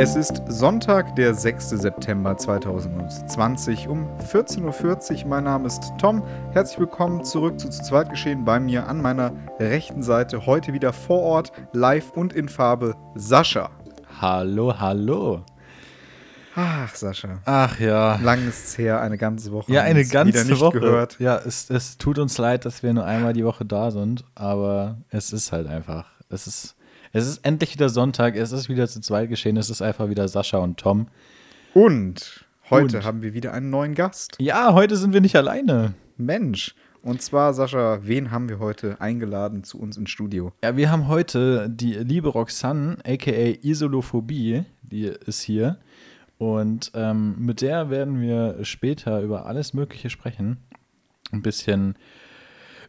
Es ist Sonntag, der 6. September 2020 um 14.40 Uhr. Mein Name ist Tom. Herzlich willkommen zurück zu Zu zweit geschehen bei mir an meiner rechten Seite. Heute wieder vor Ort, live und in Farbe, Sascha. Hallo, hallo. Ach, Sascha. Ach ja. Lang ist es her, eine ganze Woche. Ja, eine ganze wieder nicht Woche. gehört. Ja, es, es tut uns leid, dass wir nur einmal die Woche da sind, aber es ist halt einfach. Es ist, es ist endlich wieder Sonntag, es ist wieder zu zweit geschehen, es ist einfach wieder Sascha und Tom. Und heute Und? haben wir wieder einen neuen Gast. Ja, heute sind wir nicht alleine. Mensch. Und zwar, Sascha, wen haben wir heute eingeladen zu uns ins Studio? Ja, wir haben heute die liebe Roxanne, aka Isolophobie, die ist hier. Und ähm, mit der werden wir später über alles Mögliche sprechen. Ein bisschen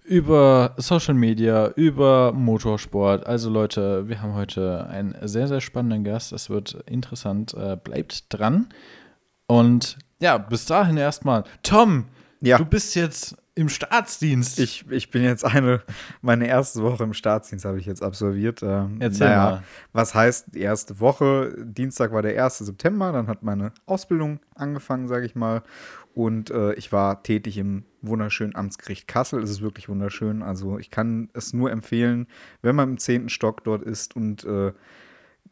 über Social Media, über Motorsport. Also Leute, wir haben heute einen sehr, sehr spannenden Gast. Es wird interessant. Äh, bleibt dran. Und ja, bis dahin erstmal. Tom, Ja. du bist jetzt im Staatsdienst. Ich, ich bin jetzt eine, meine erste Woche im Staatsdienst habe ich jetzt absolviert. Ähm, Erzähl mal. Was heißt die erste Woche? Dienstag war der 1. September, dann hat meine Ausbildung angefangen, sage ich mal. Und äh, ich war tätig im wunderschönen Amtsgericht Kassel. Es ist wirklich wunderschön. Also ich kann es nur empfehlen, wenn man im 10. Stock dort ist und äh,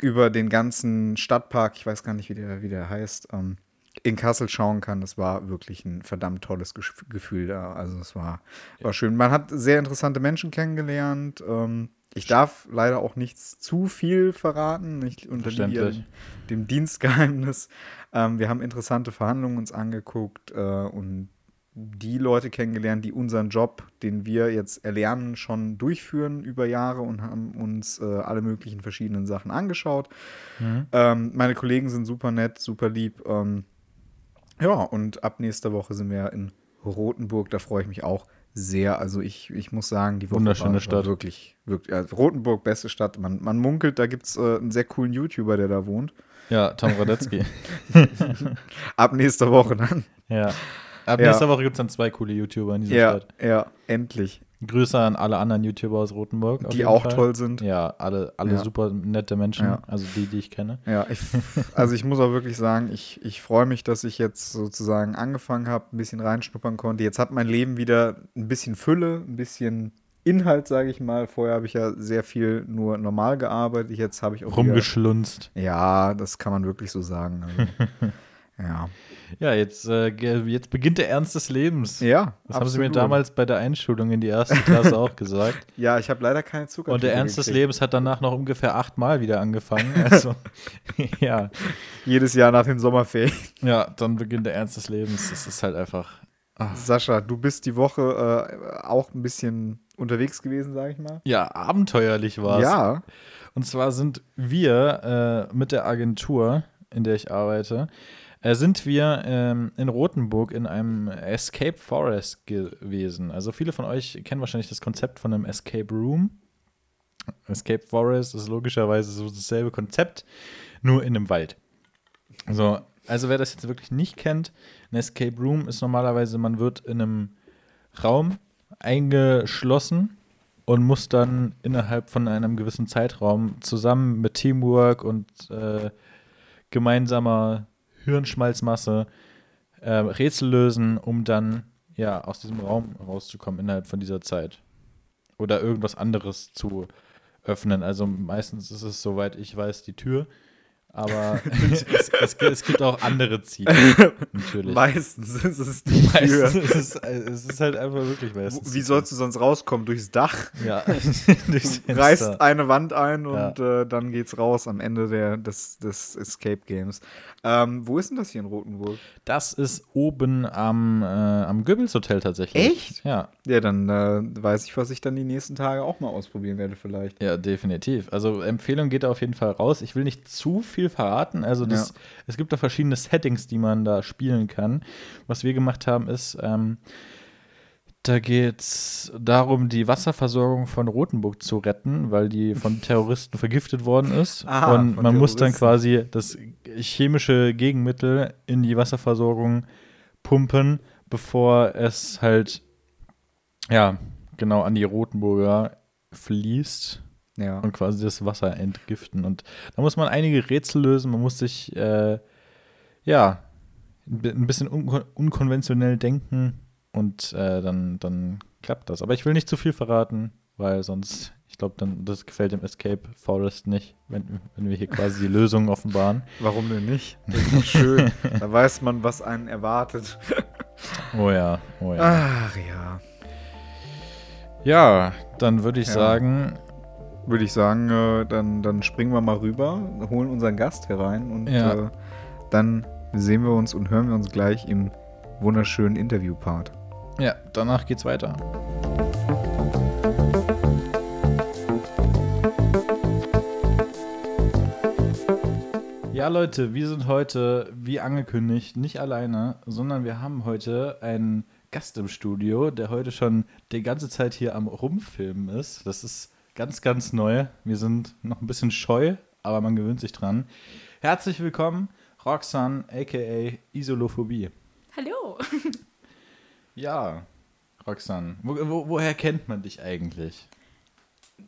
über den ganzen Stadtpark, ich weiß gar nicht, wie der, wie der heißt, ähm, in Kassel schauen kann. Das war wirklich ein verdammt tolles Gef- Gefühl da. Also es war, war schön. Man hat sehr interessante Menschen kennengelernt. Ähm, ich darf leider auch nichts zu viel verraten. Ich unterliege ja Verständlich. dem, Dienstgeheimnis. Ähm, wir haben interessante Verhandlungen uns angeguckt äh, und die Leute kennengelernt, die unseren Job, den wir jetzt erlernen, schon durchführen über Jahre und haben uns äh, alle möglichen verschiedenen Sachen angeschaut. Ähm, meine Kollegen sind super nett, super lieb. Ähm, ja, und ab nächster Woche sind wir in Rothenburg. Da freue ich mich auch sehr. Also ich, ich muss sagen, die Woche Wunderschöne war, war Stadt. wirklich, wirklich also Rothenburg, beste Stadt. Man, man munkelt, da gibt es äh, einen sehr coolen YouTuber, der da wohnt. ja, Tom Radetzky. Ab nächster Woche dann. Ja. Ab Ja. nächster Woche gibt es dann zwei coole YouTuber in dieser Ja, Stadt. ja, endlich. Grüße an alle anderen YouTuber aus Rothenburg. auf Die auch Fall. toll sind. Ja, alle, alle Ja. super nette Menschen. Ja. Also die, die ich kenne. Ja, ich, also ich muss auch wirklich sagen, ich, ich freue mich, dass ich jetzt sozusagen angefangen habe, ein bisschen reinschnuppern konnte. Jetzt hat mein Leben wieder ein bisschen Fülle, ein bisschen Inhalt, sage ich mal. Vorher habe ich ja sehr viel nur normal gearbeitet. Jetzt habe ich auch wieder, Rumgeschlunzt. Ja, das kann man wirklich so sagen. Also, ja. Ja, jetzt, äh, jetzt beginnt der Ernst des Lebens. Ja, Das haben sie mir absolut. damals bei der Einschulung in die erste Klasse auch gesagt. Ja, ich habe leider keine Zucker. Und der Ernst des Lebens hat danach noch ungefähr achtmal wieder angefangen. Also, ja. Jedes Jahr nach den Sommerferien. Ja, dann beginnt der Ernst des Lebens. Das ist halt einfach. Sascha, du bist die Woche äh, auch ein bisschen unterwegs gewesen, sage ich mal. Ja, abenteuerlich war es. Ja. Und zwar sind wir äh, mit der Agentur, in der ich arbeite, äh, sind wir ähm, in Rothenburg in einem Escape Forest gewesen. Also viele von euch kennen wahrscheinlich das Konzept von einem Escape Room. Escape Forest ist logischerweise so dasselbe Konzept, nur in einem Wald. So, also wer das jetzt wirklich nicht kennt, ein Escape Room ist normalerweise, man wird in einem Raum eingeschlossen und muss dann innerhalb von einem gewissen Zeitraum zusammen mit Teamwork und äh, gemeinsamer Hirnschmalzmasse äh, Rätsel lösen, um dann ja aus diesem Raum rauszukommen innerhalb von dieser Zeit. Oder irgendwas anderes zu öffnen. Also meistens ist es, soweit ich weiß, die Tür. Aber es, es, es gibt auch andere Ziele. Natürlich. Meistens ist es die Meistens Tür. ist es, es ist halt einfach wirklich meistens. Wie sollst du sonst rauskommen? Durchs Dach? Ja, durchs Du reißt eine Wand ein und äh, dann geht's raus am Ende der, des, des Escape Games. Ähm, wo ist denn das hier in Rotenburg? Das ist oben am, äh, am Goebbels Hotel tatsächlich. Echt? Ja, Ja, dann äh, weiß ich, was ich dann die nächsten Tage auch mal ausprobieren werde, vielleicht. ja, definitiv. Also Empfehlung geht da auf jeden Fall raus. Ich will nicht zu viel verraten. Also das, Ja. es gibt da verschiedene Settings, die man da spielen kann. Was wir gemacht haben, ist, ähm, da geht es darum, die Wasserversorgung von Rothenburg zu retten, weil die von Terroristen vergiftet worden ist. Ah, und man muss dann quasi das chemische Gegenmittel in die Wasserversorgung pumpen, bevor es halt, ja, genau an die Rotenburger fließt. Ja. und quasi das Wasser entgiften. Und da muss man einige Rätsel lösen. Man muss sich, äh, ja, ein bi- ein bisschen unkon unkonventionell denken und äh, dann, dann klappt das. Aber ich will nicht zu viel verraten, weil sonst, ich glaube, dann das gefällt dem Escape Forest nicht, wenn, wenn wir hier quasi die Lösung offenbaren. Warum denn nicht? Das ist doch schön. da weiß man, was einen erwartet. Oh ja, oh ja. Ach ja. Ja, dann würde ich Ja. sagen, Würde ich sagen, äh, dann, dann springen wir mal rüber, holen unseren Gast herein und Ja. äh, dann sehen wir uns und hören wir uns gleich im wunderschönen Interview-Part. ja, danach geht's weiter. Ja, Leute, wir sind heute, wie angekündigt, nicht alleine, sondern wir haben heute einen Gast im Studio, der heute schon die ganze Zeit hier am Rumfilmen ist. Das ist ganz, ganz neu. Wir sind noch ein bisschen scheu, aber man gewöhnt sich dran. Herzlich willkommen, Roxanne, aka Isolophobie. Hallo. Ja, Roxanne, wo, wo, woher kennt man dich eigentlich?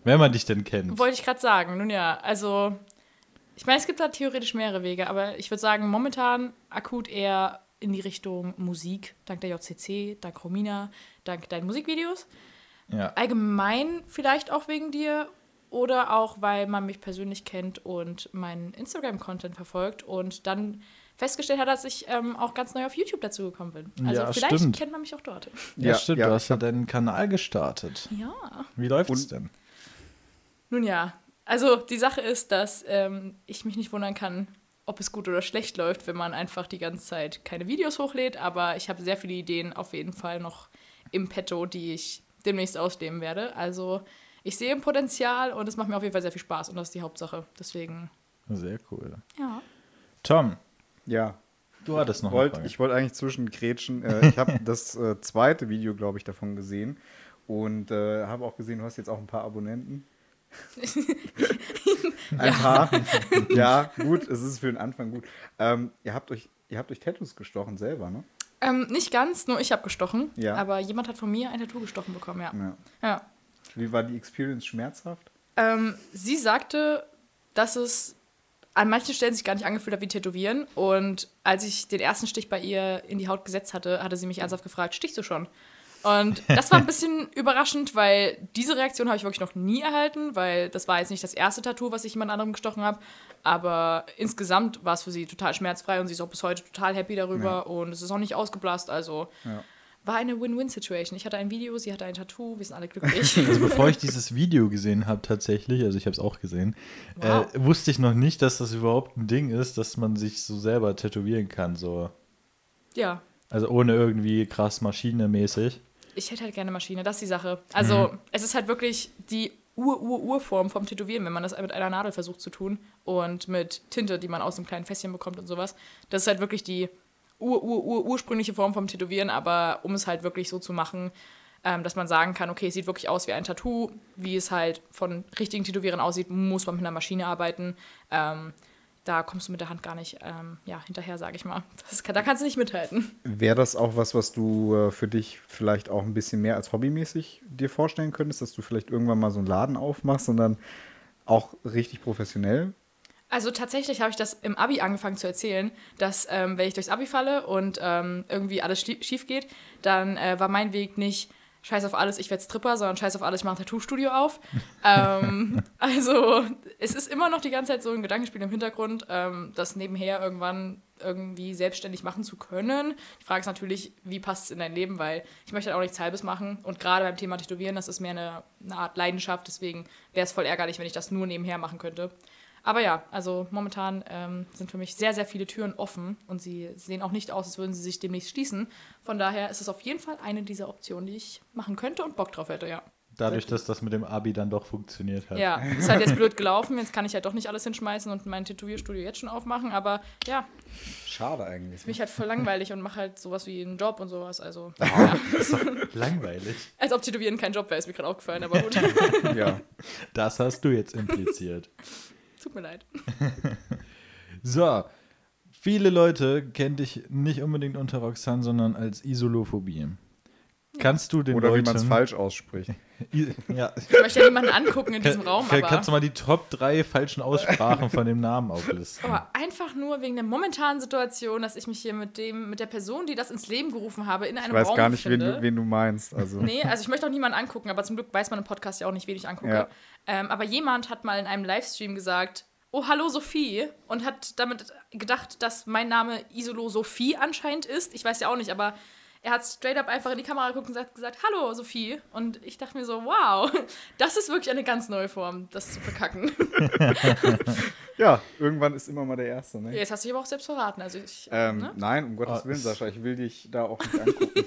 Wenn man dich denn kennt. Wollte ich gerade sagen. Nun ja, also ich meine, es gibt da theoretisch mehrere Wege, aber ich würde sagen, momentan akut eher in die Richtung Musik, dank der JCC, dank Romina, dank deinen Musikvideos. Ja. Allgemein vielleicht auch wegen dir oder auch, weil man mich persönlich kennt und meinen Instagram-Content verfolgt und dann festgestellt hat, dass ich ähm, auch ganz neu auf YouTube dazu gekommen bin. Also Ja, vielleicht stimmt. kennt man mich auch dort. Ja, Ja, stimmt, ja, du hast ja deinen Kanal gestartet. Ja. Wie läuft's Und- denn? Nun ja, also die Sache ist, dass ähm, ich mich nicht wundern kann, ob es gut oder schlecht läuft, wenn man einfach die ganze Zeit keine Videos hochlädt. Aber ich habe sehr viele Ideen auf jeden Fall noch im Petto, die ich demnächst ausleben werde. Also ich sehe ein Potenzial und es macht mir auf jeden Fall sehr viel Spaß und das ist die Hauptsache. Deswegen, Sehr cool. ja. Tom, Ja, du hattest noch wollt, eine Frage. ich wollte eigentlich zwischen Gretchen. Äh, ich habe das äh, zweite Video, glaube ich, davon gesehen und äh, habe auch gesehen, du hast jetzt auch ein paar Abonnenten. ein paar. ja, gut, es ist für den Anfang gut. Ähm, ihr, habt euch, ihr habt euch Tattoos gestochen selber, ne? Ähm, nicht ganz, nur ich habe gestochen. Ja. Aber jemand hat von mir ein Tattoo gestochen bekommen, ja. Ja. ja. Wie war die Experience schmerzhaft? Ähm, sie sagte, dass es an manchen Stellen sich gar nicht angefühlt hat wie Tätowieren. Und als ich den ersten Stich bei ihr in die Haut gesetzt hatte, hatte sie mich ernsthaft gefragt, stichst du schon? Und das war ein bisschen überraschend, weil diese Reaktion habe ich wirklich noch nie erhalten, weil das war jetzt nicht das erste Tattoo, was ich jemand anderem gestochen habe. Aber insgesamt war es für sie total schmerzfrei und sie ist auch bis heute total happy darüber Ja. und es ist auch nicht ausgeblasst. Also Ja. war eine Win-Win-Situation. Ich hatte ein Video, sie hatte ein Tattoo, wir sind alle glücklich. Also bevor ich dieses Video gesehen habe tatsächlich, also ich habe es auch gesehen, Wow. äh, wusste ich noch nicht, dass das überhaupt ein Ding ist, dass man sich so selber tätowieren kann, so. ja, Also ohne irgendwie krass maschinemäßig. Ich hätte halt gerne Maschine, das ist die Sache. Also, Mhm. es ist halt wirklich die Ur-Ur-Urform vom Tätowieren, wenn man das mit einer Nadel versucht zu tun und mit Tinte, die man aus einem kleinen Fässchen bekommt und sowas. Das ist halt wirklich die Ur-Ur-Ur-ursprüngliche Form vom Tätowieren, aber um es halt wirklich so zu machen, ähm, dass man sagen kann, okay, es sieht wirklich aus wie ein Tattoo, wie es halt von richtigen Tätowierern aussieht, muss man mit einer Maschine arbeiten. Ähm, da kommst du mit der Hand gar nicht ähm, ja, hinterher, sage ich mal. Das da kannst du nicht mithalten. Wäre das auch was, was du äh, für dich vielleicht auch ein bisschen mehr als hobbymäßig dir vorstellen könntest, dass du vielleicht irgendwann mal so einen Laden aufmachst dann auch richtig professionell? Also tatsächlich habe ich das im Abi angefangen zu erzählen, dass ähm, wenn ich durchs Abi falle und ähm, irgendwie alles schief geht, dann äh, war mein Weg nicht Scheiß auf alles, ich werde Stripper, sondern Scheiß auf alles, ich mache ein Tattoo-Studio auf. ähm, also es ist immer noch die ganze Zeit so ein Gedankenspiel im Hintergrund, ähm, das nebenher irgendwann irgendwie selbstständig machen zu können. Die Frage ist natürlich, wie passt es in dein Leben, weil ich möchte halt auch nichts Halbes machen. Und gerade beim Thema Tätowieren, das ist mehr eine, eine Art Leidenschaft, deswegen wäre es voll ärgerlich, wenn ich das nur nebenher machen könnte. Aber ja, also momentan ähm, sind für mich sehr, sehr viele Türen offen und sie sehen auch nicht aus, als würden sie sich demnächst schließen. Von daher ist es auf jeden Fall eine dieser Optionen, die ich machen könnte und Bock drauf hätte, ja. Dadurch, dass das mit dem Abi dann doch funktioniert hat. Ja, ist halt jetzt blöd gelaufen. Jetzt kann ich halt doch nicht alles hinschmeißen und mein Tätowierstudio jetzt schon aufmachen. Aber ja, Schade eigentlich. ist mich halt voll langweilig und mache halt sowas wie einen Job und sowas. Also, ist doch langweilig. als ob Tätowieren kein Job wäre, ist mir gerade aufgefallen. Aber gut, ja. Das hast du jetzt impliziert. Tut mir leid. So, viele Leute kennen dich nicht unbedingt unter Roxanne, sondern als Isolophobie. Kannst du den Oder wie Leuten... man es falsch ausspricht. Ja. Ich möchte ja niemanden angucken in diesem Raum, Kann- aber. Kannst du mal die Top 3 falschen Aussprachen von dem Namen auflisten? Aber einfach nur wegen der momentanen Situation, dass ich mich hier mit dem, mit der Person, die das ins Leben gerufen habe, in einem Ich weiß Raum gar nicht, wen du, wen du meinst. Also. Nee, also ich möchte auch niemanden angucken, aber zum Glück weiß man im Podcast ja auch nicht, wen ich angucke. Ja. Ähm, aber jemand hat mal in einem Livestream gesagt, oh, hallo Sophie, und hat damit gedacht, dass mein Name Isolo Sophie anscheinend ist. Ich weiß ja auch nicht, aber er hat straight up einfach in die Kamera geguckt und sagt- gesagt, hallo Sophie. Und ich dachte mir so, wow, das ist wirklich eine ganz neue Form, das zu verkacken. Ja, irgendwann ist immer mal der Erste, ne? Jetzt hast du dich aber auch selbst verraten. Also ich, Ähm, ne? Nein, um Gottes Ah, Willen, Sascha, ich will dich da auch nicht angucken.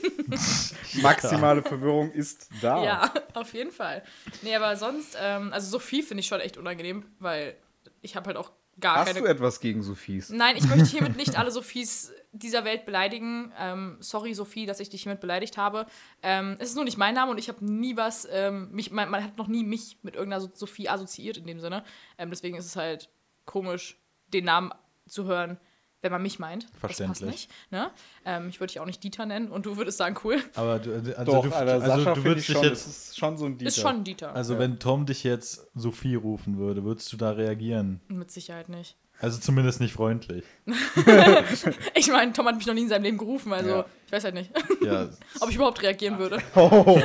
Maximale Verwirrung ist da. Ja, auf jeden Fall. Nee, aber sonst, ähm, also Sophie finde ich schon echt unangenehm, weil ich habe halt auch gar Hast keine. du etwas gegen Sophies? Nein, ich möchte hiermit nicht alle Sophies dieser Welt beleidigen. Ähm, sorry, Sophie, dass ich dich hiermit beleidigt habe. Ähm, es ist nur nicht mein Name und ich habe nie was, ähm, mich, man, man hat noch nie mich mit irgendeiner So- Sophie assoziiert in dem Sinne. Ähm, deswegen ist es halt komisch, den Namen zu hören, wenn man mich meint. Das passt Verständlich. nicht. Ne? Ähm, ich würde dich auch nicht Dieter nennen und du würdest sagen, cool. Aber du, also Doch, du, Alter, also Sascha du würdest ich dich schon, jetzt, das ist schon so ein Dieter. Ist schon Dieter. also Ja. wenn Tom dich jetzt Sophie rufen würde, würdest du da reagieren? Mit Sicherheit nicht. Also zumindest nicht freundlich. Ich meine, Tom hat mich noch nie in seinem Leben gerufen, also Ja. ich weiß halt nicht, Ja, ob ich überhaupt reagieren würde. Oh,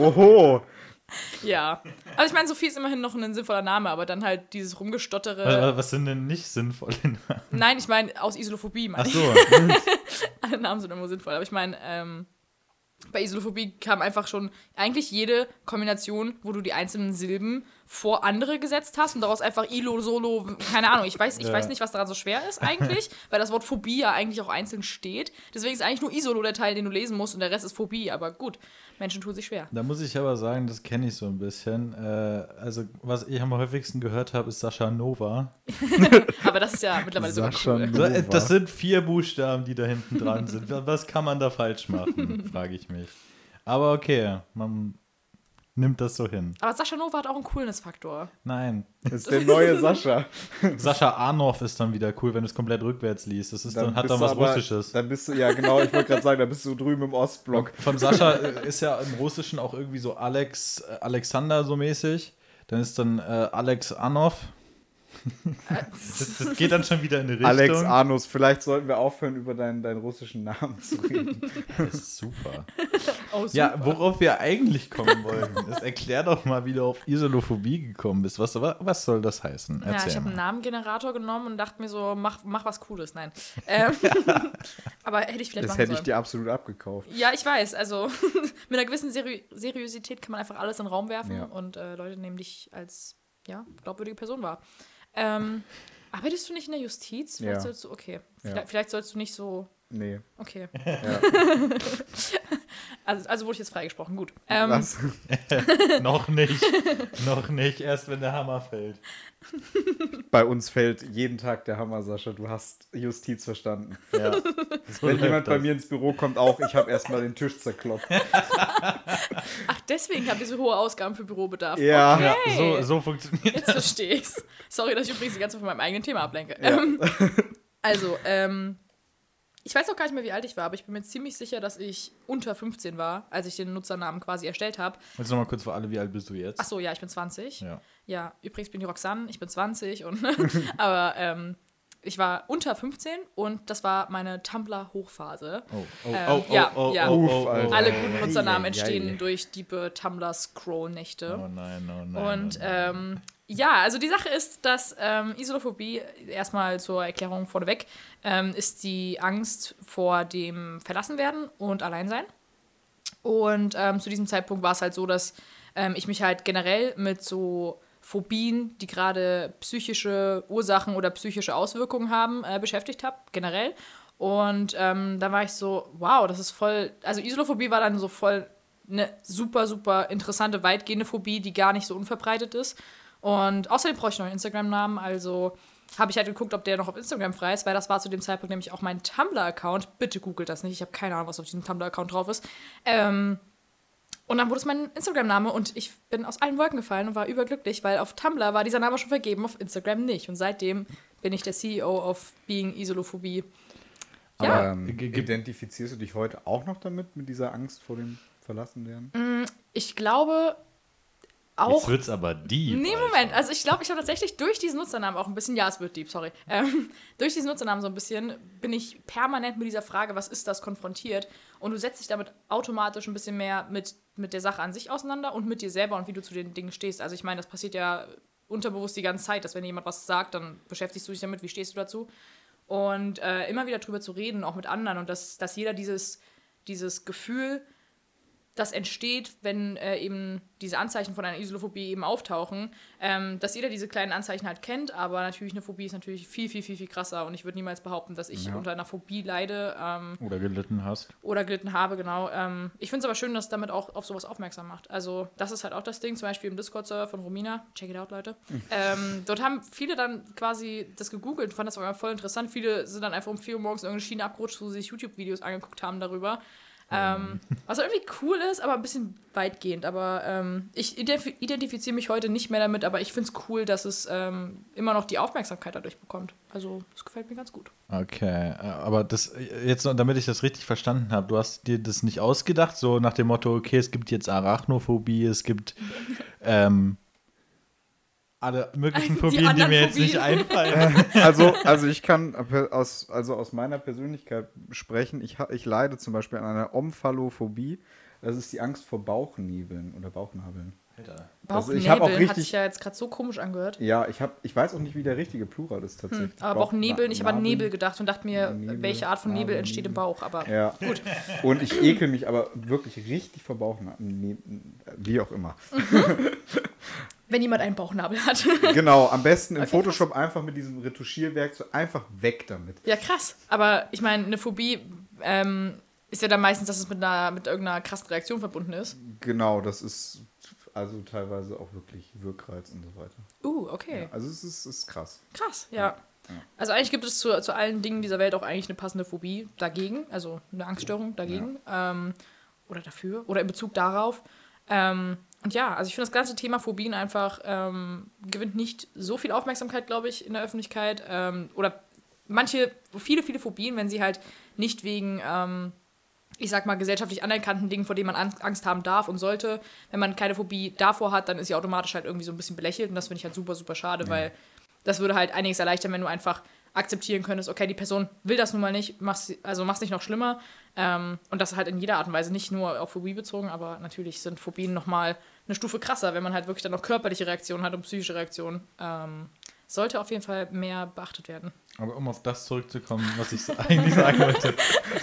oho. Ja. Also ich meine, Sophie ist immerhin noch ein sinnvoller Name, aber dann halt dieses Rumgestottere. was, was sind denn nicht sinnvolle Namen? Nein, ich meine aus Isolophobie. Meine Ach so. Alle Namen sind immer sinnvoll. Aber ich meine, ähm, bei Isolophobie kam einfach schon eigentlich jede Kombination, wo du die einzelnen Silben vor andere gesetzt hast und daraus einfach Ilo, Solo, keine Ahnung. Ich weiß, ich Ja. weiß nicht, was daran so schwer ist eigentlich, weil das Wort Phobie ja eigentlich auch einzeln steht. Deswegen ist eigentlich nur Isolo der Teil, den du lesen musst und der Rest ist Phobie. Aber gut, Menschen tun sich schwer. Da muss ich aber sagen, das kenne ich so ein bisschen. Äh, also, was ich am häufigsten gehört habe, ist Sascha Nova. Aber das ist ja mittlerweile sogar Sascha cool. So, äh, Nova. das sind vier Buchstaben, die da hinten dran sind. Wa- Was kann man da falsch machen, frage ich mich. Aber okay, man nimmt das so hin. Aber Sascha Nova hat auch einen Coolness-Faktor. Nein. Das ist der neue Sascha. Sascha Arnov ist dann wieder cool, wenn du es komplett rückwärts liest. Das ist dann, hat bist dann was aber- Russisches. Dann bist du, ja genau, ich wollte gerade sagen, da bist du drüben im Ostblock. Von Sascha äh, ist ja im Russischen auch irgendwie so Alex, äh, Alexander so mäßig. Dann ist dann äh, Alex Arnov. Das, das geht dann schon wieder in die Richtung. Alex Arnus, vielleicht sollten wir aufhören, über deinen, deinen russischen Namen zu reden. Das ist super. Oh, super. Ja, worauf wir eigentlich kommen wollten, ist erklär doch mal, wie du auf Isolophobie gekommen bist. Was, wa- was soll das heißen? Ja, Erzähl ich habe einen. Namengenerator genommen und dachte mir so, mach, mach was Cooles. Nein. Ähm, aber hätte ich vielleicht Das machen hätte ich sollen. dir absolut abgekauft. Ja, ich weiß. Also mit einer gewissen Seri Seriosität kann man einfach alles in den Raum werfen Ja. und äh, Leute nehmen dich als ja, glaubwürdige Person wahr. Ähm, arbeitest du nicht in der Justiz? Vielleicht Ja. sollst du, okay. Vielleicht, vielleicht sollst du nicht so. Nee. Okay. Ja. Also, also wurde ich jetzt freigesprochen. Gut. Ähm, Was? noch nicht. noch nicht, erst wenn der Hammer fällt. Bei uns fällt jeden Tag der Hammer, Sascha. Du hast Justiz verstanden. Ja. So Wenn jemand bei das. mir ins Büro kommt, auch, ich habe erstmal den Tisch zerkloppt. ach, deswegen habt ihr so hohe Ausgaben für Bürobedarf. Ja. Okay. Ja, so, so funktioniert Jetzt verstehe ich's. Sorry, dass ich übrigens die ganze Zeit von meinem eigenen Thema ablenke. Ja. Ähm, also, ähm, ich weiß auch gar nicht mehr, wie alt ich war, aber ich bin mir ziemlich sicher, dass ich unter 15 war, als ich den Nutzernamen quasi erstellt habe. Jetzt nochmal kurz für alle, wie alt bist du jetzt? Ach so, ja, ich bin 20. Ja. Ja, übrigens bin ich Roxanne, ich bin 20 und aber ähm, ich war unter 15 und das war meine Tumblr-Hochphase. Oh, oh, Ähm, oh, oh, ja, oh, ja. oh, oh, oh, oh. Alle guten Nutzernamen entstehen durch diepe Tumblr-Scroll-Nächte. Oh nein, oh nein. Und oh nein. ähm, ja, also die Sache ist, dass ähm, Isolophobie, erstmal zur Erklärung vorneweg, ähm, ist die Angst vor dem Verlassenwerden und Alleinsein. Und ähm, zu diesem Zeitpunkt war es halt so, dass ähm, ich mich halt generell mit so Phobien, die gerade psychische Ursachen oder psychische Auswirkungen haben, äh, beschäftigt habe, generell. Und ähm, da war ich so, wow, das ist voll. Also Isolophobie war dann so voll eine super, super interessante, weitgehende Phobie, die gar nicht so unverbreitet ist. Und außerdem brauche ich noch einen Instagram-Namen, also habe ich halt geguckt, ob der noch auf Instagram frei ist, weil das war zu dem Zeitpunkt nämlich auch mein Tumblr-Account. Bitte googelt das nicht, ich habe keine Ahnung, was auf diesem Tumblr-Account drauf ist. Ähm, und dann wurde es mein Instagram-Name und ich bin aus allen Wolken gefallen und war überglücklich, weil auf Tumblr war dieser Name schon vergeben, auf Instagram nicht. Und seitdem bin ich der CEO of Being Isolophobie. Ja, Aber ähm, identifizierst du dich heute auch noch damit, mit dieser Angst vor dem verlassen werden? Mm, Ich glaube Jetzt auch. wird's aber deep. Nee. Moment. Also ich glaube, ich habe tatsächlich durch diesen Nutzernamen auch ein bisschen, ja, es wird deep, sorry. Ähm, durch diesen Nutzernamen so ein bisschen bin ich permanent mit dieser Frage, was ist das, konfrontiert. Und du setzt dich damit automatisch ein bisschen mehr mit, mit der Sache an sich auseinander und mit dir selber und wie du zu den Dingen stehst. Also ich meine, das passiert ja unterbewusst die ganze Zeit, dass wenn jemand was sagt, dann beschäftigst du dich damit, wie stehst du dazu. Und äh, immer wieder drüber zu reden, auch mit anderen und dass, dass jeder dieses, dieses Gefühl das entsteht, wenn äh, eben diese Anzeichen von einer Isolophobie eben auftauchen, ähm, dass jeder diese kleinen Anzeichen halt kennt, aber natürlich eine Phobie ist natürlich viel, viel, viel, viel krasser und ich würde niemals behaupten, dass ich Ja. unter einer Phobie leide ähm, Oder gelitten hast. oder gelitten habe, genau. Ähm, ich finde es aber schön, dass damit auch auf sowas aufmerksam macht. Also das ist halt auch das Ding, zum Beispiel im Discord-Server von Romina, check it out, Leute. ähm, dort haben viele dann quasi das gegoogelt, fand das aber voll interessant. Viele sind dann einfach um 4 Uhr morgens in irgendeine Schiene abgerutscht, wo sie sich YouTube-Videos angeguckt haben darüber. Ähm, was irgendwie cool ist, aber ein bisschen weitgehend. Aber ähm, ich identif identifiziere mich heute nicht mehr damit, aber ich finde es cool, dass es ähm, immer noch die Aufmerksamkeit dadurch bekommt. Also, das gefällt mir ganz gut. Okay, äh, aber das jetzt, noch, damit ich das richtig verstanden habe, du hast dir das nicht ausgedacht, so nach dem Motto, okay, es gibt jetzt Arachnophobie, es gibt ähm, alle möglichen Die Phobien, die, anderen mir jetzt nicht einfallen. Also, also ich kann aus, also aus meiner Persönlichkeit sprechen. Ich, ich leide zum Beispiel an einer Omphalophobie. Das ist die Angst vor Bauchnebeln oder Bauchnabeln. Also ich auch Bauchnebeln hat richtig- sich ja jetzt gerade so komisch angehört. Ja, ich, hab, ich weiß auch nicht, wie der richtige Plural ist tatsächlich. Hm, Aber Bauchnebeln, ich habe an. Nebel gedacht und dachte mir, Nebel, welche Art von Nebel Nabel, entsteht im Nebel. Bauch. Aber Ja, gut. Und ich ekel mich aber wirklich richtig vor Bauchnabeln. Wie auch immer. wenn jemand einen Bauchnabel hat. Genau, am besten im Okay, Photoshop einfach mit diesem Retuschierwerkzeug einfach weg damit. ja, krass. Aber ich meine, eine Phobie ähm, ist ja dann meistens, dass es mit, einer, mit irgendeiner krassen Reaktion verbunden ist. Genau, das ist also teilweise auch wirklich Wirkreiz und so weiter. Uh, okay. Ja, also es ist, ist krass. Krass, ja. Also eigentlich gibt es zu, zu allen Dingen dieser Welt auch eigentlich eine passende Phobie dagegen, also eine Angststörung dagegen ähm, oder dafür oder in Bezug darauf. Ähm, und ja, also ich finde das ganze Thema Phobien einfach ähm, gewinnt nicht so viel Aufmerksamkeit, glaube ich, in der Öffentlichkeit. Ähm, oder manche, viele, viele Phobien, wenn sie halt nicht wegen, ähm, ich sag mal, gesellschaftlich anerkannten Dingen, vor denen man An- Angst haben darf und sollte, wenn man keine Phobie davor hat, dann ist sie automatisch halt irgendwie so ein bisschen belächelt und das finde ich halt super, super schade, weil das würde halt einiges erleichtern, wenn du einfach akzeptieren könntest, okay, die Person will das nun mal nicht, mach's, also mach's nicht noch schlimmer. Ähm, und das halt in jeder Art und Weise, nicht nur auf Phobie bezogen, aber natürlich sind Phobien nochmal eine Stufe krasser, wenn man halt wirklich dann noch körperliche Reaktionen hat und psychische Reaktionen. Ähm, sollte auf jeden Fall mehr beachtet werden. Aber um auf das zurückzukommen, was ich so eigentlich sagen wollte.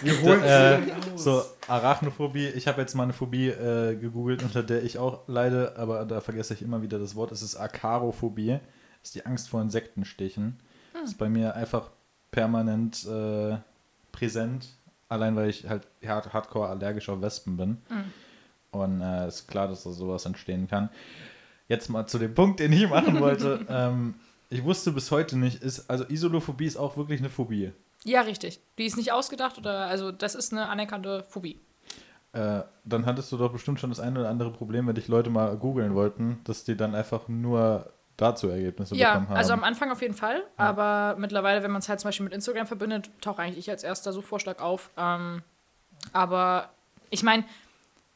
Wir holen äh, so, Arachnophobie. Ich habe jetzt mal eine Phobie äh, gegoogelt, unter der ich auch leide, aber da vergesse ich immer wieder das Wort. Es ist Akarophobie. Das ist die Angst vor Insektenstichen. Ist bei mir einfach permanent äh, präsent. Allein weil ich halt hard, hardcore allergisch auf Wespen bin. Und äh, ist klar, dass da sowas entstehen kann. Jetzt mal zu dem Punkt, den ich machen wollte. ähm, ich wusste bis heute nicht, ist, also Isolophobie ist auch wirklich eine Phobie. Ja, richtig. Die ist nicht ausgedacht oder, also das ist eine anerkannte Phobie. Äh, dann hattest du doch bestimmt schon das eine oder andere Problem, wenn dich Leute mal googeln wollten, dass die dann einfach nur dazu Ergebnisse Ja, bekommen haben. also am Anfang auf jeden Fall, aber mittlerweile, wenn man es halt zum Beispiel mit Instagram verbindet, tauche eigentlich ich als erster Suchvorschlag auf. Ähm, aber ich meine,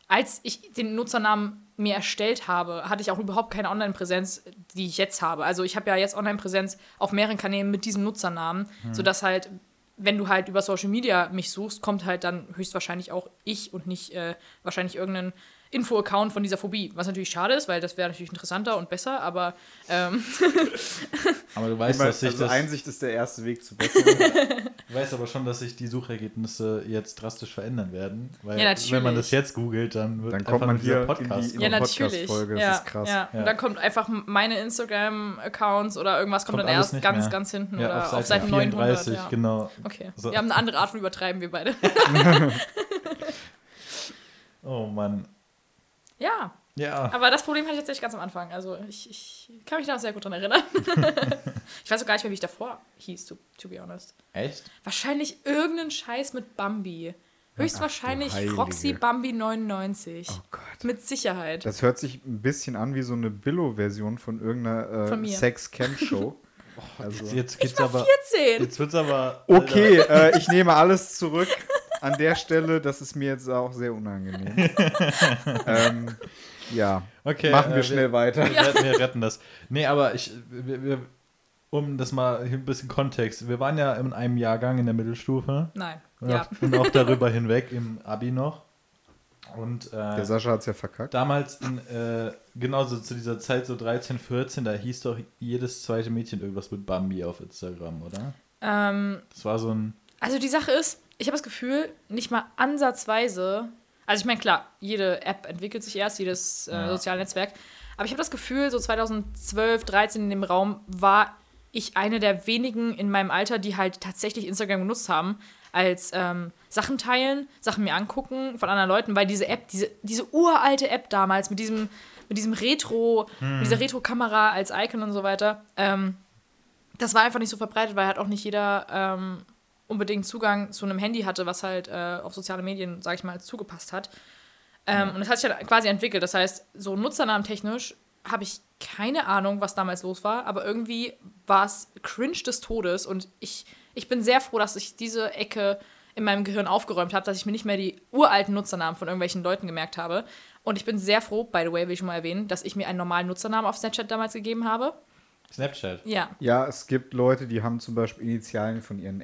als ich den Nutzernamen mir erstellt habe, hatte ich auch überhaupt keine Online-Präsenz, die ich jetzt habe. Also ich habe ja jetzt Online-Präsenz auf mehreren Kanälen mit diesem Nutzernamen, sodass halt, wenn du halt über Social Media mich suchst, kommt halt dann höchstwahrscheinlich auch ich und nicht äh, wahrscheinlich irgendein Info-Account von dieser Phobie. Was natürlich schade ist, weil das wäre natürlich interessanter und besser, aber ähm, aber du weißt, dass sich also das, Einsicht ist der erste Weg zu Besserung. du weißt aber schon, dass sich die Suchergebnisse jetzt drastisch verändern werden. Weil Ja, natürlich. wenn man das jetzt googelt, dann wird Dann kommt man hier in Podcast die- kommen. Ja, natürlich. Podcast-Folge, das ja, ist krass. Ja. Ja. Und dann kommt einfach meine Instagram-Accounts oder irgendwas kommt, Kommt dann erst ganz, mehr. ganz hinten Ja, oder auf auf Seite Seite 900. 34, Ja. genau. Okay. So. Wir haben eine andere Art von Übertreiben, wir beide. Oh Mann. Ja, Ja. aber das Problem hatte ich tatsächlich ganz am Anfang. Also ich, ich kann mich da noch sehr gut dran erinnern. ich weiß auch gar nicht mehr, wie ich davor hieß, to, to be honest. Echt? Wahrscheinlich irgendeinen Scheiß mit Bambi. Höchstwahrscheinlich Heilige. Roxy Bambi 99. Oh Gott. Mit Sicherheit. Das hört sich ein bisschen an wie so eine Billo-Version von irgendeiner Von äh. Sex-Camp-Show. also, Jetzt, jetzt ich geht's war aber. 14. Jetzt wird's aber. okay, äh, ich nehme alles zurück. an der Stelle, das ist mir jetzt auch sehr unangenehm. ähm, ja, Okay, machen wir äh, schnell weiter. Wir, retten, wir retten das. Nee, aber ich, wir, wir, um das mal ein bisschen Kontext. Wir waren ja in einem Jahrgang in der Mittelstufe Nein. und, Ja. auch, und auch darüber hinweg im Abi noch. Und Der äh, Sascha hat es ja verkackt. damals, in, äh, genauso zu dieser Zeit, so 13, 14, da hieß doch jedes zweite Mädchen irgendwas mit Bambi auf Instagram, oder? Ähm, Das war so ein. Also die Sache ist, ich habe das Gefühl, nicht mal ansatzweise. Also ich meine, klar, jede App entwickelt sich erst, jedes äh, Ja. soziale Netzwerk. Aber ich habe das Gefühl, so 2012, 13 in dem Raum war ich eine der wenigen in meinem Alter, die halt tatsächlich Instagram genutzt haben, als ähm, Sachen teilen, Sachen mir angucken von anderen Leuten, weil diese App, diese, diese uralte App damals mit diesem, mit diesem Retro, mit dieser Retro-Kamera als Icon und so weiter, ähm, das war einfach nicht so verbreitet, weil halt auch nicht jeder ähm, unbedingt Zugang zu einem Handy hatte, was halt äh, auf soziale Medien, sag ich mal, zugepasst hat. Ähm, Und das hat sich halt quasi entwickelt. Das heißt, so nutzernamentechnisch habe ich keine Ahnung, was damals los war, aber irgendwie war es cringe des Todes und ich, ich bin sehr froh, dass ich diese Ecke in meinem Gehirn aufgeräumt habe, dass ich mir nicht mehr die uralten Nutzernamen von irgendwelchen Leuten gemerkt habe. Und ich bin sehr froh, by the way, will ich schon mal erwähnen, dass ich mir einen normalen Nutzernamen auf Snapchat damals gegeben habe. Snapchat. Ja. Ja, es gibt Leute, die haben zum Beispiel Initialien von ihren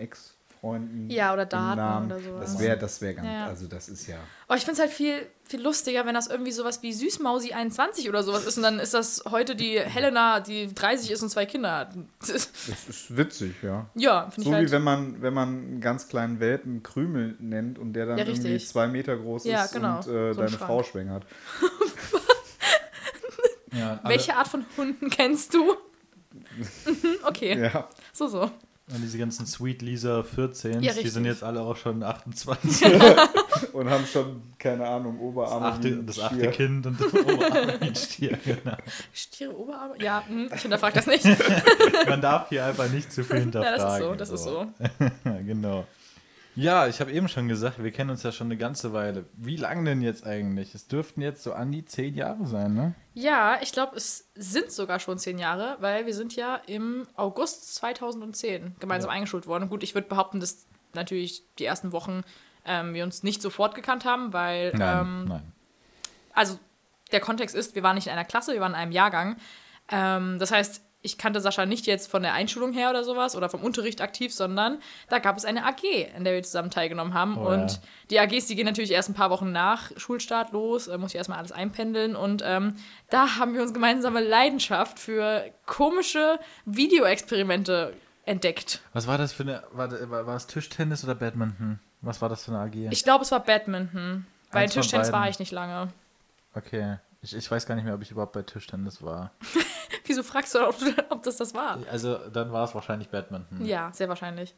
Ex-Freunden. Ja, oder Daten Namen. oder sowas. Das wäre, das wäre ganz, Ja. also das ist ja. Aber ich finde es halt viel, viel lustiger, wenn das irgendwie sowas wie Süßmausi21 oder sowas ist. Und dann ist das heute die Helena, die 30 ist und zwei Kinder hat. Das ist witzig, ja. Ja, finde So ich halt. wie wenn man, wenn man einen ganz kleinen Welpen Krümel nennt und der dann Ja, irgendwie zwei Meter groß ist Ja, genau. und So äh, ein deine. Frau schwängert. Ja, Welche Art von Hunden kennst du? Okay, Ja. so, so. Und diese ganzen Sweet Lisa 14, Ja, die sind jetzt alle auch schon 28. Und haben schon, keine Ahnung, Das Oberarme. wie achte, das achte. Kind und Oberarme wie ein Stier, genau. Stiere Oberarme? Ja, hm, ich hinterfrag das nicht. Man darf hier einfach nicht zu viel Ja, hinterfragen. das ist so, das ist so. Ja, genau. Ja, ich habe eben schon gesagt, wir kennen uns ja schon eine ganze Weile. Wie lang denn jetzt eigentlich? Es dürften jetzt so an die zehn Jahre sein, ne? Ja, ich glaube, es sind sogar schon zehn Jahre, weil wir sind ja im August 2010 gemeinsam eingeschult worden. Gut, ich würde behaupten, dass natürlich die ersten Wochen ähm, wir uns nicht sofort gekannt haben, weil ähm, nein. also der Kontext ist, wir waren nicht in einer Klasse, wir waren in einem Jahrgang. Ähm, das heißt, ich kannte Sascha nicht jetzt von der Einschulung her oder sowas oder vom Unterricht aktiv, sondern da gab es eine AG, in der wir zusammen teilgenommen haben. Oh, und ja. die AGs, die gehen natürlich erst ein paar Wochen nach Schulstart los, äh, muss ich erstmal alles einpendeln. Und ähm, da haben wir uns gemeinsame Leidenschaft für komische Videoexperimente entdeckt. Was war das für eine. War, war, war es Tischtennis oder Badminton? Was war das für eine AG? Ich glaube, es war Badminton. Weil Eins Tischtennis war ich nicht lange. okay. Ich, ich weiß gar nicht mehr, ob ich überhaupt bei Tischtennis war. Wieso fragst du, ob, ob das das war? Also, dann war es wahrscheinlich Badminton. Ja, sehr wahrscheinlich.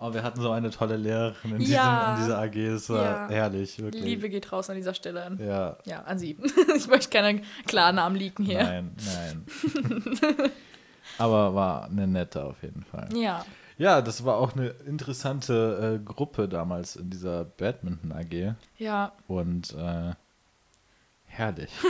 Oh, wir hatten so eine tolle Lehrerin in, Ja. diesem, in dieser AG. Es war Ja. herrlich, wirklich. Liebe geht raus an dieser Stelle. Ja. Ja, an sie. ich möchte keine Klarnamen leaken hier. Nein, nein. Aber war eine nette auf jeden Fall. Ja. Ja, das war auch eine interessante äh, Gruppe damals in dieser Badminton AG. Ja. Und äh, herrlich.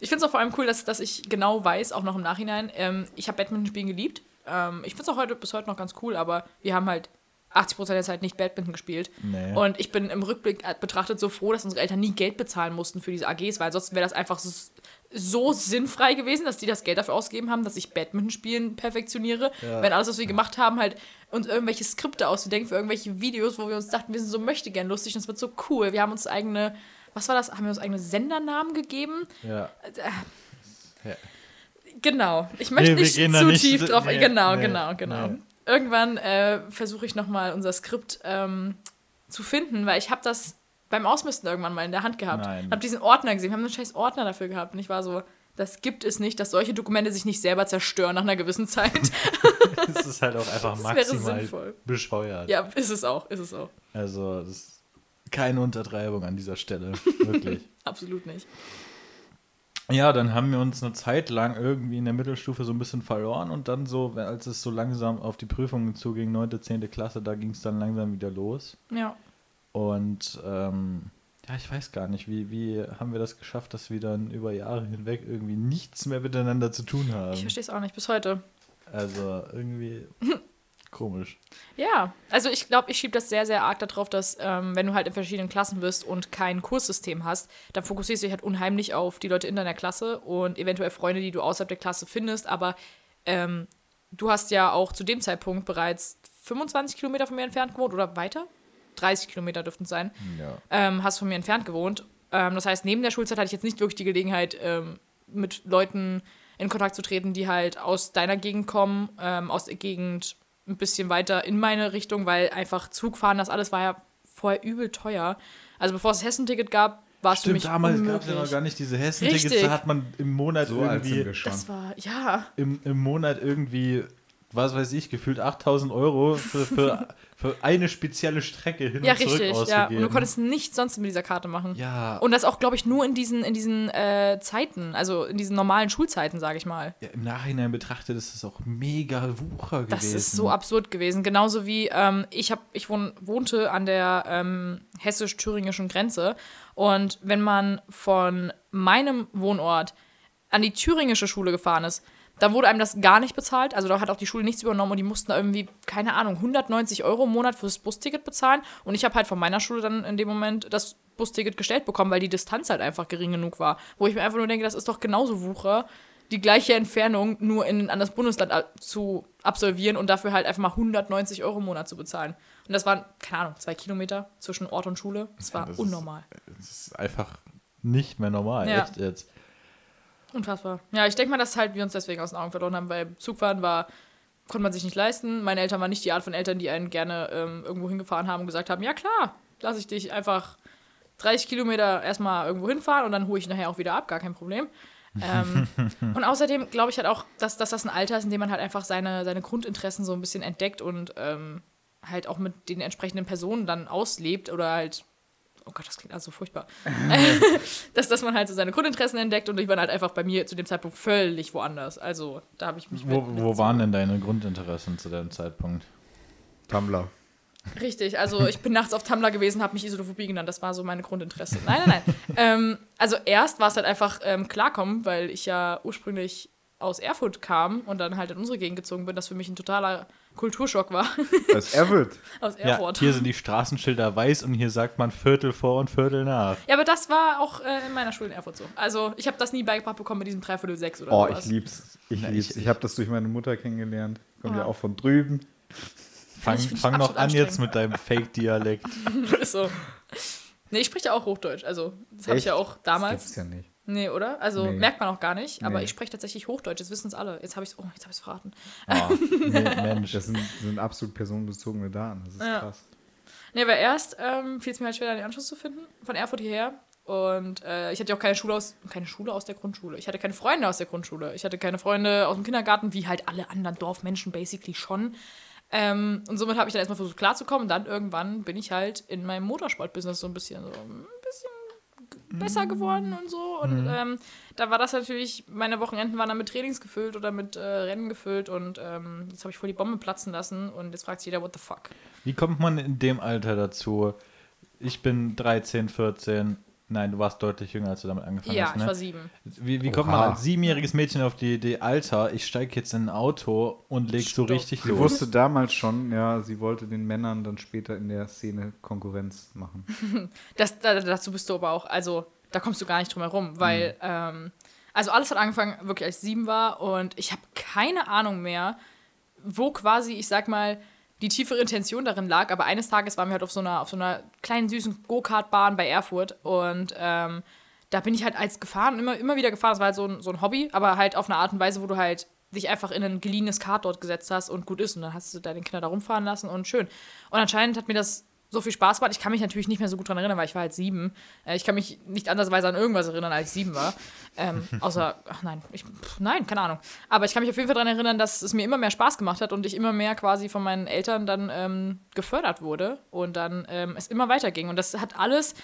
Ich finde es auch vor allem cool, dass, dass ich genau weiß, auch noch im Nachhinein, ähm, ich habe Badminton spielen geliebt. Ähm, ich finde es auch heute, bis heute noch ganz cool, aber wir haben halt 80% der Zeit nicht Badminton gespielt. Nee. Und ich bin im Rückblick äh, betrachtet so froh, dass unsere Eltern nie Geld bezahlen mussten für diese AGs, weil sonst wäre das einfach so, so sinnfrei gewesen, dass die das Geld dafür ausgegeben haben, dass ich Badminton spielen perfektioniere. Ja. Wenn alles, was wir gemacht haben, halt uns irgendwelche Skripte auszudenken für irgendwelche Videos, wo wir uns dachten, wir sind so möchte gern lustig und es wird so cool. Wir haben uns eigene, was war das? Haben wir uns eigene Sendernamen gegeben? ja. Ja. Genau. Ich möchte Nee, nicht zu nicht- tief drauf. nee, genau, nee, genau, genau. nee. Irgendwann äh, versuche ich nochmal unser Skript ähm, zu finden, weil ich habe das beim Ausmisten irgendwann mal in der Hand gehabt. Nein. Habe diesen Ordner gesehen. Wir haben einen scheiß Ordner dafür gehabt. Und ich war so, das gibt es nicht, dass solche Dokumente sich nicht selber zerstören nach einer gewissen Zeit. Das ist halt auch einfach Das wäre maximal sinnvoll. bescheuert. ja, ist es auch, ist es auch. Also, das keine Untertreibung an dieser Stelle. Wirklich. Absolut nicht. Ja, dann haben wir uns eine Zeit lang irgendwie in der Mittelstufe so ein bisschen verloren und dann so, als es so langsam auf die Prüfungen zuging, 9., 10. Klasse, da ging es dann langsam wieder los. Ja. Und ähm, ja, ich weiß gar nicht, wie, wie haben wir das geschafft, dass wir dann über Jahre hinweg irgendwie nichts mehr miteinander zu tun Ich haben. verstehe es auch nicht bis heute. Also irgendwie Komisch. Ja, also ich glaube, ich schiebe das sehr, sehr arg darauf, dass ähm, wenn du halt in verschiedenen Klassen bist und kein Kurssystem hast, dann fokussierst du dich halt unheimlich auf die Leute in deiner Klasse und eventuell Freunde, die du außerhalb der Klasse findest, aber ähm, du hast ja auch zu dem Zeitpunkt bereits 25 Kilometer von mir entfernt gewohnt oder weiter? 30 Kilometer dürften es sein. Ja. Ähm, hast von mir entfernt gewohnt. Ähm, das heißt, neben der Schulzeit hatte ich jetzt nicht wirklich die Gelegenheit, ähm, mit Leuten in Kontakt zu treten, die halt aus deiner Gegend kommen, ähm, aus der Gegend ein bisschen weiter in meine Richtung, weil einfach Zugfahren, das alles war ja vorher übel teuer. Also bevor es das Hessenticket gab, war es für Stimmt, mich damals gab es ja noch gar nicht diese Hessen-Tickets, da hat man im Monat So irgendwie. Das war, ja. im, im Monat irgendwie, was weiß ich, gefühlt 8000 Euro für, für, für eine spezielle Strecke hin Ja, und zurück richtig, ja. ausgegeben. Und du konntest nichts sonst mit dieser Karte machen. ja, Und das auch, glaube ich, nur in diesen, in diesen äh, Zeiten, also in diesen normalen Schulzeiten, sage ich mal. ja, im Nachhinein betrachtet ist das auch mega Wucher gewesen. Das ist so absurd gewesen. Genauso wie ähm, ich, hab, ich wohn, wohnte an der ähm, hessisch-thüringischen Grenze. Und wenn man von meinem Wohnort an die thüringische Schule gefahren ist, dann wurde einem das gar nicht bezahlt. Also da hat auch die Schule nichts übernommen und die mussten da irgendwie, keine Ahnung, 190 Euro im Monat fürs Busticket bezahlen. Und ich habe halt von meiner Schule dann in dem Moment das Busticket gestellt bekommen, weil die Distanz halt einfach gering genug war. Wo ich mir einfach nur denke, das ist doch genauso Wucher, die gleiche Entfernung nur in ein anderes Bundesland zu absolvieren und dafür halt einfach mal 190 Euro im Monat zu bezahlen. Und das waren, keine Ahnung, zwei Kilometer zwischen Ort und Schule. Das war das ist- unnormal. Das ist einfach nicht mehr normal, Ja. echt jetzt. Unfassbar. Ja, ich denke mal, dass halt wir uns deswegen aus den Augen verloren haben, weil Zugfahren war, konnte man sich nicht leisten. Meine Eltern waren nicht die Art von Eltern, die einen gerne ähm, irgendwo hingefahren haben und gesagt haben, ja klar, lass ich dich einfach 30 Kilometer erstmal irgendwo hinfahren und dann hole ich nachher auch wieder ab, gar kein Problem. ähm, und außerdem glaube ich halt auch, dass, dass das ein Alter ist, in dem man halt einfach seine, seine Grundinteressen so ein bisschen entdeckt und ähm, halt auch mit den entsprechenden Personen dann auslebt oder halt, oh Gott, das klingt also furchtbar, dass, dass man halt so seine Grundinteressen entdeckt und ich war halt einfach bei mir zu dem Zeitpunkt völlig woanders. Also da habe ich mich Wo, mit- wo waren denn deine Grundinteressen zu dem Zeitpunkt? Tumblr. Richtig, also ich bin nachts auf Tumblr gewesen, habe mich Isotophobie genannt, das war so meine Grundinteresse. Nein, nein, nein. ähm, also erst war es halt einfach ähm, klarkommen, weil ich ja ursprünglich aus Erfurt kam und dann halt in unsere Gegend gezogen bin, das für mich ein totaler Kulturschock war Das ist Everett. aus Ja, Erfurt. hier sind die Straßenschilder weiß und hier sagt man Viertel vor und Viertel nach. Ja, aber das war auch äh, in meiner Schule in Erfurt so. Also ich habe das nie beigebracht bekommen mit diesem Dreiviertel sechs oder Oh, sowas. ich lieb's. Ich Na, lieb's. ich- Ich habe das durch meine Mutter kennengelernt. Kommt ja Ah. auch von drüben. Fang, ich- fang noch an jetzt mit deinem Fake-Dialekt. So. Nee, ich spreche ja auch Hochdeutsch. Also, das habe ich ja auch Das damals. gibt's ja nicht. Nee, oder? Also Nee. merkt man auch gar nicht. Aber Nee. ich spreche tatsächlich Hochdeutsch. Das wissen es alle. Jetzt habe ich es. Oh, jetzt habe ich es verraten. Oh, nee, Mensch. Das sind, sind absolut personenbezogene Daten. Das ist Ja. krass. Nee, aber erst ähm, fiel es mir halt schwer, den Anschluss zu finden. Von Erfurt hierher. Und äh, ich hatte ja auch keine Schule aus, keine Schule aus der Grundschule. Ich hatte keine Freunde aus der Grundschule. Ich hatte keine Freunde aus dem Kindergarten, wie halt alle anderen Dorfmenschen basically schon. Ähm, und somit habe ich dann erstmal versucht klarzukommen. Und dann irgendwann bin ich halt in meinem Motorsport-Business so ein bisschen so g- besser geworden und so. Und ähm, da war das natürlich, meine Wochenenden waren dann mit Trainings gefüllt oder mit äh, Rennen gefüllt. Und ähm, jetzt habe ich voll die Bombe platzen lassen. Und jetzt fragt sich jeder, what the fuck? Wie kommt man in dem Alter dazu? Ich bin 13, 14. Nein, du warst deutlich jünger, als du damit angefangen Ja, hast. ich Ne? war sieben. Wie, wie kommt man als siebenjähriges Mädchen auf die Idee, Alter, ich steige jetzt in ein Auto und leg so richtig Sie los? wusste damals schon, ja, sie wollte den Männern dann später in der Szene Konkurrenz machen. Das, da, dazu bist du aber auch, also da kommst du gar nicht drum herum, weil, ähm, also alles hat angefangen, wirklich als ich sieben war und ich habe keine Ahnung mehr, wo quasi, ich sag mal, die tiefere Intention darin lag, aber eines Tages waren wir halt auf so einer, auf so einer kleinen süßen Go-Kart-Bahn bei Erfurt. Und ähm, da bin ich halt als gefahren, immer, immer wieder gefahren, das war halt so ein, so ein Hobby, aber halt auf eine Art und Weise, wo du halt dich einfach in ein geliehenes Kart dort gesetzt hast und gut ist. Und dann hast du deine Kinder da rumfahren lassen und schön. Und anscheinend hat mir das so viel Spaß gemacht. Ich kann mich natürlich nicht mehr so gut dran erinnern, weil ich war halt sieben. Äh, ich kann mich nicht andersweise an irgendwas erinnern, als ich sieben war. Ähm, außer, ach nein, ich, pff, nein, keine Ahnung. Aber ich kann mich auf jeden Fall daran erinnern, dass es mir immer mehr Spaß gemacht hat und ich immer mehr quasi von meinen Eltern dann ähm, gefördert wurde und dann ähm, es immer weiterging. Und das hat alles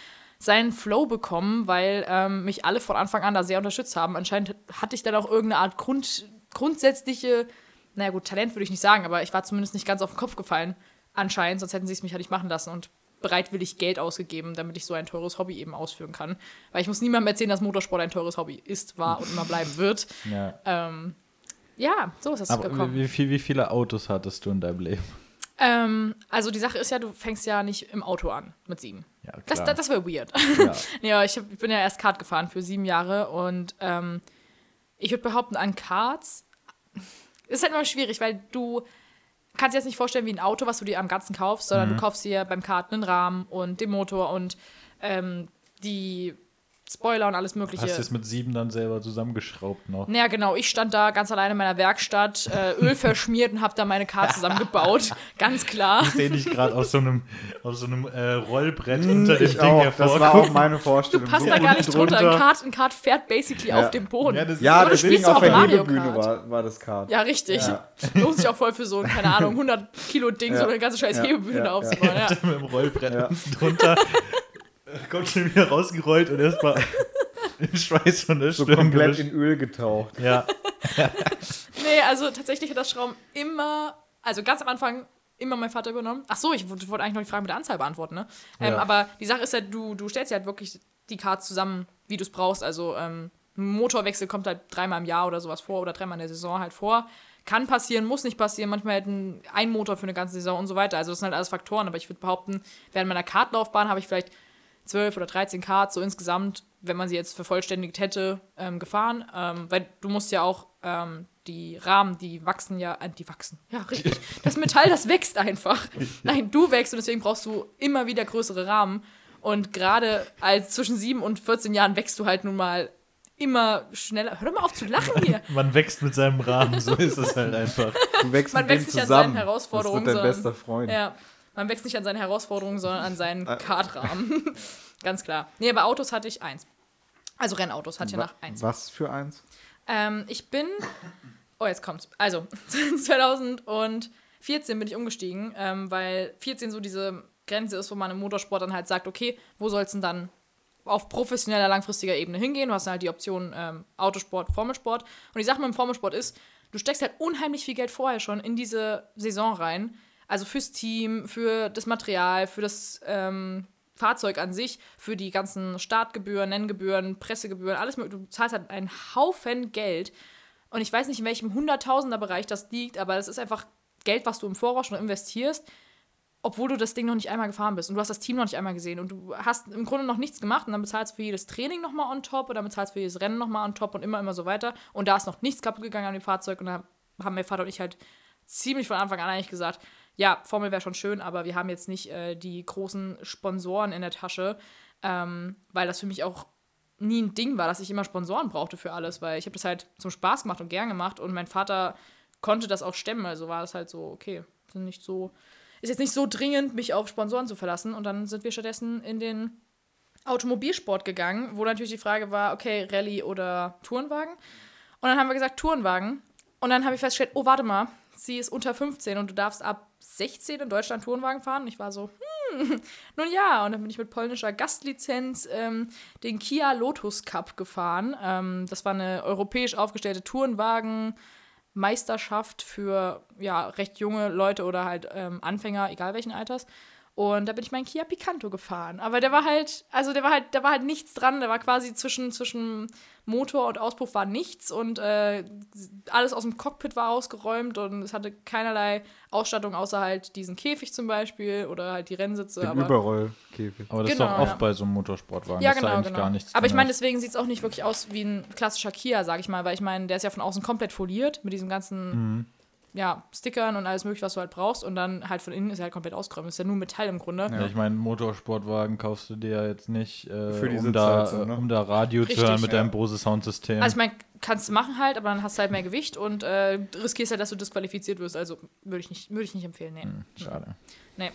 seinen Flow bekommen, weil ähm, mich alle von Anfang an da sehr unterstützt haben. Anscheinend hatte ich dann auch irgendeine Art Grund, grundsätzliche, naja gut, Talent würde ich nicht sagen, aber ich war zumindest nicht ganz auf den Kopf gefallen. Anscheinend, sonst hätten sie es mich halt nicht machen lassen und bereitwillig Geld ausgegeben, damit ich so ein teures Hobby eben ausführen kann. Weil ich muss niemandem erzählen, dass Motorsport ein teures Hobby ist, war und immer bleiben wird. Ja. Ähm, Ja, so ist das Aber gekommen. wie, wie, wie viele Autos hattest du in deinem Leben? Ähm, also die Sache ist ja, du fängst ja nicht im Auto an mit sieben. Ja, Das, klar. das, das wäre weird. ja. ja, ich, hab, ich bin ja erst Kart gefahren für sieben Jahre und ähm, ich würde behaupten, an Karts ist halt immer schwierig, weil du kannst dir jetzt nicht vorstellen wie ein Auto, was du dir am Ganzen kaufst, sondern Mhm. du kaufst dir beim Kart einen Rahmen und den Motor und ähm, die Spoiler und alles mögliche. Hast du es mit sieben dann selber zusammengeschraubt noch? Naja, genau. Ich stand da ganz alleine in meiner Werkstatt, äh, Öl verschmiert und habe da meine Karte zusammengebaut. ganz klar. Ich sehe dich gerade auf so einem, auf so einem äh, Rollbrett unter dem Ding auch. Das war auch meine Du Vorstellung. passt So da gar nicht drunter. drunter. Ein Kart, ein Kart fährt basically Ja. auf dem Boden. Ja, das- Ja, Aber du deswegen spielst auf auch der Hebebühne war, war das Kart. Ja, richtig. Ja. Lohnt sich auch voll für so ein, keine Ahnung, 100 Kilo Ding, so Ja. eine ganze scheiß Ja. Hebebühne Ja. da aufzubauen. Ja. mit dem Rollbrett drunter. Kommt schon wieder rausgerollt und erstmal den Schweiß von der So Stirn komplett gewischt. in Öl getaucht. Ja, Nee, also tatsächlich hat das Schrauben immer, also ganz am Anfang immer mein Vater übernommen. Ach so, ich wollte eigentlich noch die Frage mit der Anzahl beantworten, ne? Ähm, Ja. aber die Sache ist ja, du, du stellst ja halt wirklich die Cards zusammen, wie du es brauchst. Also ähm, ein Motorwechsel kommt halt dreimal im Jahr oder sowas vor oder dreimal in der Saison halt vor. Kann passieren, muss nicht passieren. Manchmal hätten ein Motor für eine ganze Saison und so weiter. Also das sind halt alles Faktoren. Aber ich würde behaupten, während meiner Kartlaufbahn habe ich vielleicht 12 oder 13 Karts so insgesamt, wenn man sie jetzt vervollständigt hätte, ähm, gefahren. Ähm, weil du musst ja auch ähm, die Rahmen, die wachsen ja, äh, die wachsen. Ja, richtig. Das Metall, das wächst einfach. Nein, du wächst und deswegen brauchst du immer wieder größere Rahmen. Und gerade als zwischen 7 und 14 Jahren wächst du halt nun mal immer schneller. Hör doch mal auf zu lachen hier. man wächst mit seinem Rahmen, so ist es halt einfach. Du wächst Man mit dem wächst nicht an zusammen. seinen Herausforderungen, Das wird dein bester Freund. Ja, man wächst nicht an seine Herausforderungen, sondern an seinen Kartrahmen. Ganz klar. Nee, aber Autos hatte ich eins. Also Rennautos hatte ich nach eins. Was für eins? Ähm, ich bin. Oh, jetzt kommt's. Also, 2014 bin ich umgestiegen, ähm, weil 14 so diese Grenze ist, wo man im Motorsport dann halt sagt, okay, wo soll es denn dann auf professioneller, langfristiger Ebene hingehen? Du hast dann halt die Option ähm, Autosport, Formelsport. Und die Sache mit dem Formelsport ist, du steckst halt unheimlich viel Geld vorher schon in diese Saison rein. Also fürs Team, für das Material, für das ähm, Fahrzeug an sich, für die ganzen Startgebühren, Nenngebühren, Pressegebühren, alles mögliche. Du zahlst halt einen Haufen Geld. Und ich weiß nicht, in welchem Hunderttausender-Bereich das liegt, aber das ist einfach Geld, was du im Voraus schon investierst, obwohl du das Ding noch nicht einmal gefahren bist und du hast das Team noch nicht einmal gesehen und du hast im Grunde noch nichts gemacht und dann bezahlst du für jedes Training nochmal on top und dann bezahlst du für jedes Rennen nochmal on top und immer, immer so weiter. Und da ist noch nichts kaputt gegangen an dem Fahrzeug und da haben mein Vater und ich halt ziemlich von Anfang an eigentlich gesagt, ja, Formel wäre schon schön, aber wir haben jetzt nicht äh, die großen Sponsoren in der Tasche, ähm, weil das für mich auch nie ein Ding war, dass ich immer Sponsoren brauchte für alles, weil ich habe das halt zum Spaß gemacht und gern gemacht und mein Vater konnte das auch stemmen, also war das halt so, okay, sind nicht so, ist jetzt nicht so dringend, mich auf Sponsoren zu verlassen. Und dann sind wir stattdessen in den Automobilsport gegangen, wo natürlich die Frage war, okay, Rallye oder Tourenwagen? Und dann haben wir gesagt Tourenwagen. Und dann habe ich festgestellt, oh, warte mal, sie ist unter 15 und du darfst ab 16 in Deutschland Tourenwagen fahren. Und ich war so, hm, nun ja. Und dann bin ich mit polnischer Gastlizenz ähm, den Kia Lotus Cup gefahren. Ähm, das war eine europäisch aufgestellte Tourenwagen-Meisterschaft für ja, recht junge Leute oder halt ähm, Anfänger, egal welchen Alters. Und da bin ich meinen Kia Picanto gefahren. Aber der war halt, also der war halt, da war halt nichts dran. Der war quasi zwischen, zwischen Motor und Auspuff war nichts und äh, alles aus dem Cockpit war ausgeräumt und es hatte keinerlei Ausstattung außer halt diesen Käfig zum Beispiel oder halt die Rennsitze. Den aber Überrollkäfig. Aber das Genau, ist doch oft ja. bei so einem Motorsportwagen. ja, dass da genau, eigentlich genau. gar nichts Aber ich meine, deswegen sieht es auch nicht wirklich aus wie ein klassischer Kia, sag ich mal, weil ich meine, der ist ja von außen komplett foliert mit diesem ganzen Mhm. Ja, Stickern und alles mögliche, was du halt brauchst und dann halt von innen ist er halt komplett ausgeräumt. Ist ja nur Metall im Grunde. Ja, ich meine, Motorsportwagen kaufst du dir ja jetzt nicht, äh, Für die um, da, Sitzheizung, ne? um da Radio Richtig, zu hören mit ja. deinem Bose Soundsystem. Also ich meine, kannst du machen halt, aber dann hast du halt mehr Gewicht und äh, riskierst halt, dass du disqualifiziert wirst. Also würde ich nicht, würde ich nicht empfehlen, nee. Hm, Schade. Nee.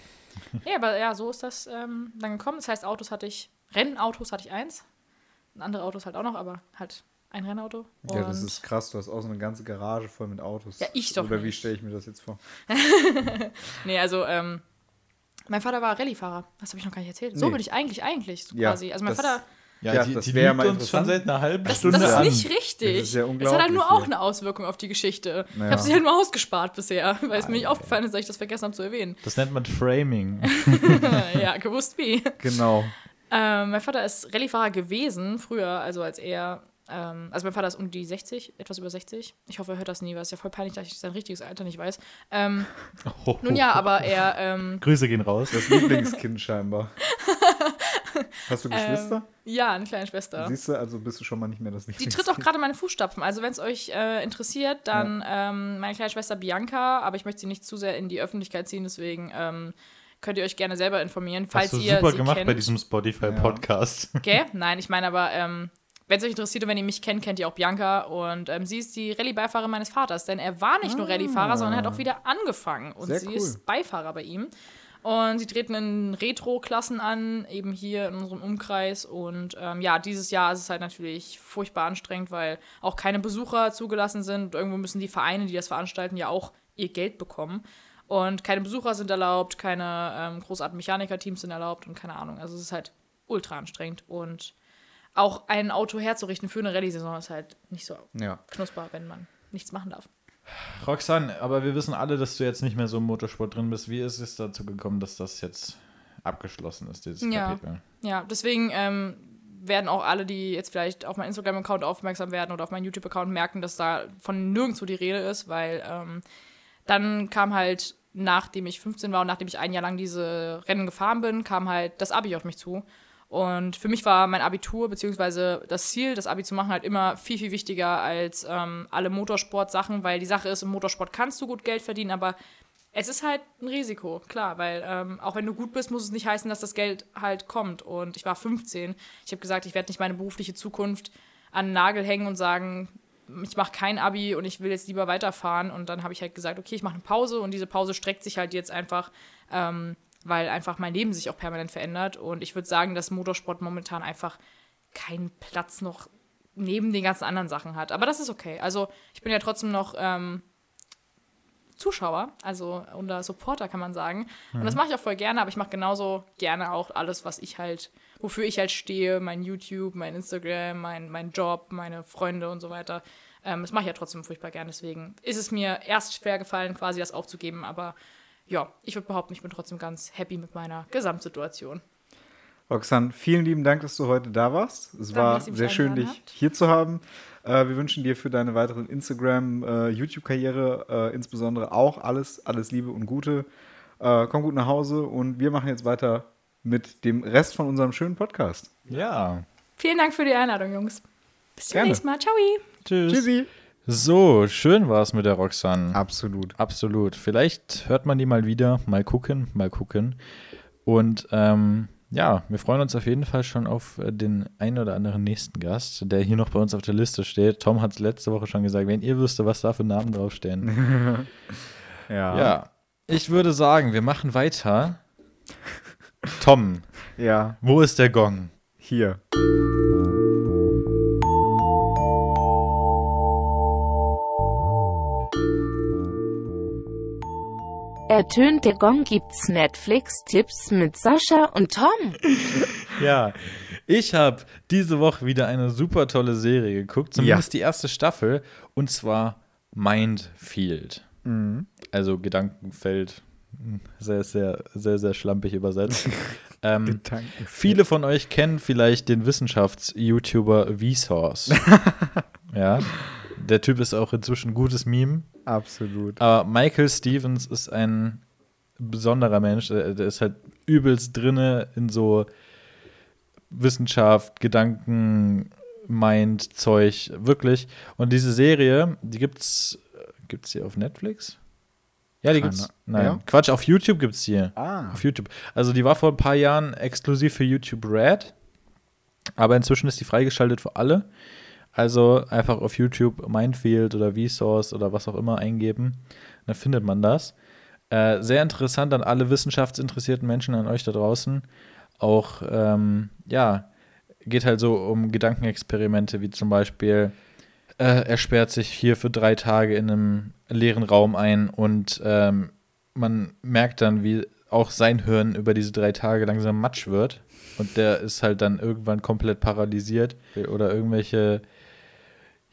nee, aber ja, so ist das ähm, dann gekommen. Das heißt, Autos hatte ich, Rennautos hatte ich eins. Andere Autos halt auch noch, aber halt ein Rennauto. Ja, das ist krass. Du hast auch so eine ganze Garage voll mit Autos. Ja, ich doch Oder wie nicht. stelle ich mir das jetzt vor? Nee, also, ähm, mein Vater war Rallyefahrer. Das habe ich noch gar nicht erzählt. So Nee. bin ich eigentlich, eigentlich so Ja, quasi. Also mein das- Vater, Ja, Ja, die, das die wäre lügt mal uns schon seit einer halben das, Stunde das ist an. nicht richtig. Das ist ja es hat halt nur auch eine Auswirkung auf die Geschichte. Ich Naja. habe sie halt nur ausgespart bisher, weil es mir nicht aufgefallen ist, dass ich das vergessen habe zu erwähnen. Das nennt man Framing. ja, gewusst wie. Genau. Ähm, mein Vater ist Rallyefahrer gewesen, früher, also als er Ähm, also mein Vater ist um die 60, etwas über 60. Ich hoffe, er hört das nie, weil es ist ja voll peinlich, dass ich sein richtiges Alter nicht weiß. Ähm, Oh, nun ja, aber er, ähm, Grüße gehen raus. Das Lieblingskind scheinbar. Hast du Geschwister? ja, eine kleine Schwester. Siehst du, also bist du schon mal nicht mehr das Die Lieblingskind. tritt auch gerade meine Fußstapfen. Also wenn es euch äh, interessiert, dann ähm, meine kleine Schwester Bianca, aber ich möchte sie nicht zu sehr in die Öffentlichkeit ziehen, deswegen ähm, könnt ihr euch gerne selber informieren, falls Hast du ihr super sie gemacht kennt. bei diesem Spotify-Podcast. Gell? Nein, ich meine aber, ähm, wenn es euch interessiert und wenn ihr mich kennt, kennt ihr auch Bianca. Und ähm, sie ist die Rallye-Beifahrerin meines Vaters. Denn er war nicht nur Rallye-Fahrer, sondern er hat auch wieder angefangen. Und Sehr sie cool. ist Beifahrer bei ihm. Und sie treten in Retro-Klassen an, eben hier in unserem Umkreis. Und ähm, ja, dieses Jahr ist es halt natürlich furchtbar anstrengend, weil auch keine Besucher zugelassen sind. Und irgendwo müssen die Vereine, die das veranstalten, ja auch ihr Geld bekommen. Und keine Besucher sind erlaubt, keine ähm, großartigen Mechaniker-Teams sind erlaubt und keine Ahnung. Also es ist halt ultra anstrengend. Und auch ein Auto herzurichten für eine Rallye-Saison ist halt nicht so Ja. knusper, wenn man nichts machen darf. Roxanne, aber wir wissen alle, dass du jetzt nicht mehr so im Motorsport drin bist. Wie ist es dazu gekommen, dass das jetzt abgeschlossen ist, dieses Ja. Kapitel? Ja, deswegen ähm, werden auch alle, die jetzt vielleicht auf meinen Instagram-Account aufmerksam werden oder auf meinen YouTube-Account merken, dass da von nirgendwo die Rede ist, weil ähm, dann kam halt, nachdem ich 15 war und nachdem ich ein Jahr lang diese Rennen gefahren bin, kam halt das Abi auf mich zu. Und für mich war mein Abitur beziehungsweise das Ziel, das Abi zu machen, halt immer viel, viel wichtiger als ähm, alle Motorsport-Sachen, weil die Sache ist, im Motorsport kannst du gut Geld verdienen, aber es ist halt ein Risiko, klar, weil ähm, auch wenn du gut bist, muss es nicht heißen, dass das Geld halt kommt. Und ich war 15. Ich habe gesagt, ich werde nicht meine berufliche Zukunft an den Nagel hängen und sagen, ich mache kein Abi und ich will jetzt lieber weiterfahren. Und dann habe ich halt gesagt, okay, ich mache eine Pause und diese Pause streckt sich halt jetzt einfach, ähm, weil einfach mein Leben sich auch permanent verändert. Und ich würde sagen, dass Motorsport momentan einfach keinen Platz noch neben den ganzen anderen Sachen hat. Aber das ist okay. Also ich bin ja trotzdem noch ähm, Zuschauer, also oder Supporter kann man sagen. Und das mache ich auch voll gerne, aber ich mache genauso gerne auch alles, was ich halt, wofür ich halt stehe, mein YouTube, mein Instagram, mein, mein Job, meine Freunde und so weiter. Ähm, das mache ich ja trotzdem furchtbar gerne. Deswegen ist es mir erst schwer gefallen, quasi das aufzugeben, aber ja, ich würde behaupten, ich bin trotzdem ganz happy mit meiner Gesamtsituation. Roxanne, vielen lieben Dank, dass du heute da warst. Es Danke, war sehr schön, dich habt. hier zu haben. Äh, wir wünschen dir für deine weiteren Instagram, äh, YouTube-Karriere äh, insbesondere auch alles, alles Liebe und Gute. Äh, komm gut nach Hause und wir machen jetzt weiter mit dem Rest von unserem schönen Podcast. Ja. Vielen Dank für die Einladung, Jungs. Bis zum Gerne. nächsten Mal. Ciao. Tschüss. Tschüssi. So, schön war es mit der Roxanne. Absolut. Absolut. Vielleicht hört man die mal wieder. Mal gucken, mal gucken. Und ähm, ja, wir freuen uns auf jeden Fall schon auf äh, den einen oder anderen nächsten Gast, der hier noch bei uns auf der Liste steht. Tom hat es letzte Woche schon gesagt, wenn ihr wüsstet, was da für Namen draufstehen. Ja. ja, ich würde sagen, wir machen weiter. Tom, Ja, wo ist der Gong? hier. Ertönt der Gong gibt's Netflix-Tipps mit Sascha und Tom. Ja, ich habe diese Woche wieder eine super tolle Serie geguckt, zumindest die erste Staffel, und zwar Mindfield. Also Gedankenfeld, sehr, sehr, sehr, sehr schlampig übersetzt. ähm, Gedankenfeld. viele von euch kennen vielleicht den Wissenschafts-YouTuber Vsauce. ja, der Typ ist auch inzwischen ein gutes Meme. Absolut. Aber Michael Stevens ist ein besonderer Mensch. Der, ist halt übelst drinne in so Wissenschaft, Gedanken, Mind, Zeug, wirklich. Und diese Serie, die gibt's, gibt's hier auf Netflix? Ja, die gibt's. Nein, Ja? Quatsch, auf YouTube gibt's hier. Ah. Auf YouTube. Also die war vor ein paar Jahren exklusiv für YouTube Red, aber inzwischen ist die freigeschaltet für alle. Also einfach auf YouTube Mindfield oder Vsauce oder was auch immer eingeben, dann findet man das. Äh, sehr interessant an alle wissenschaftsinteressierten Menschen, an euch da draußen. Auch, ähm, ja, geht halt so um Gedankenexperimente, wie zum Beispiel, äh, er sperrt sich hier für drei Tage in einem leeren Raum ein und ähm, man merkt dann, wie auch sein Hirn über diese drei Tage langsam matsch wird. Und der ist halt dann irgendwann komplett paralysiert oder irgendwelche,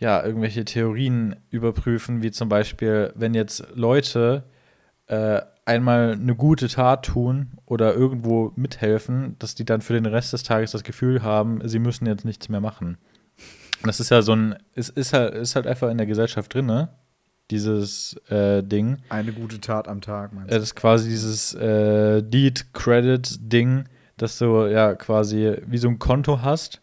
ja, irgendwelche Theorien überprüfen, wie zum Beispiel, wenn jetzt Leute äh, einmal eine gute Tat tun oder irgendwo mithelfen, dass die dann für den Rest des Tages das Gefühl haben, sie müssen jetzt nichts mehr machen. Das ist ja so ein, es ist halt, ist halt einfach in der Gesellschaft drin, ne? Dieses äh, Ding. Eine gute Tat am Tag, meinst Es ist quasi dieses äh, Deed-Credit-Ding, dass du ja quasi wie so ein Konto hast.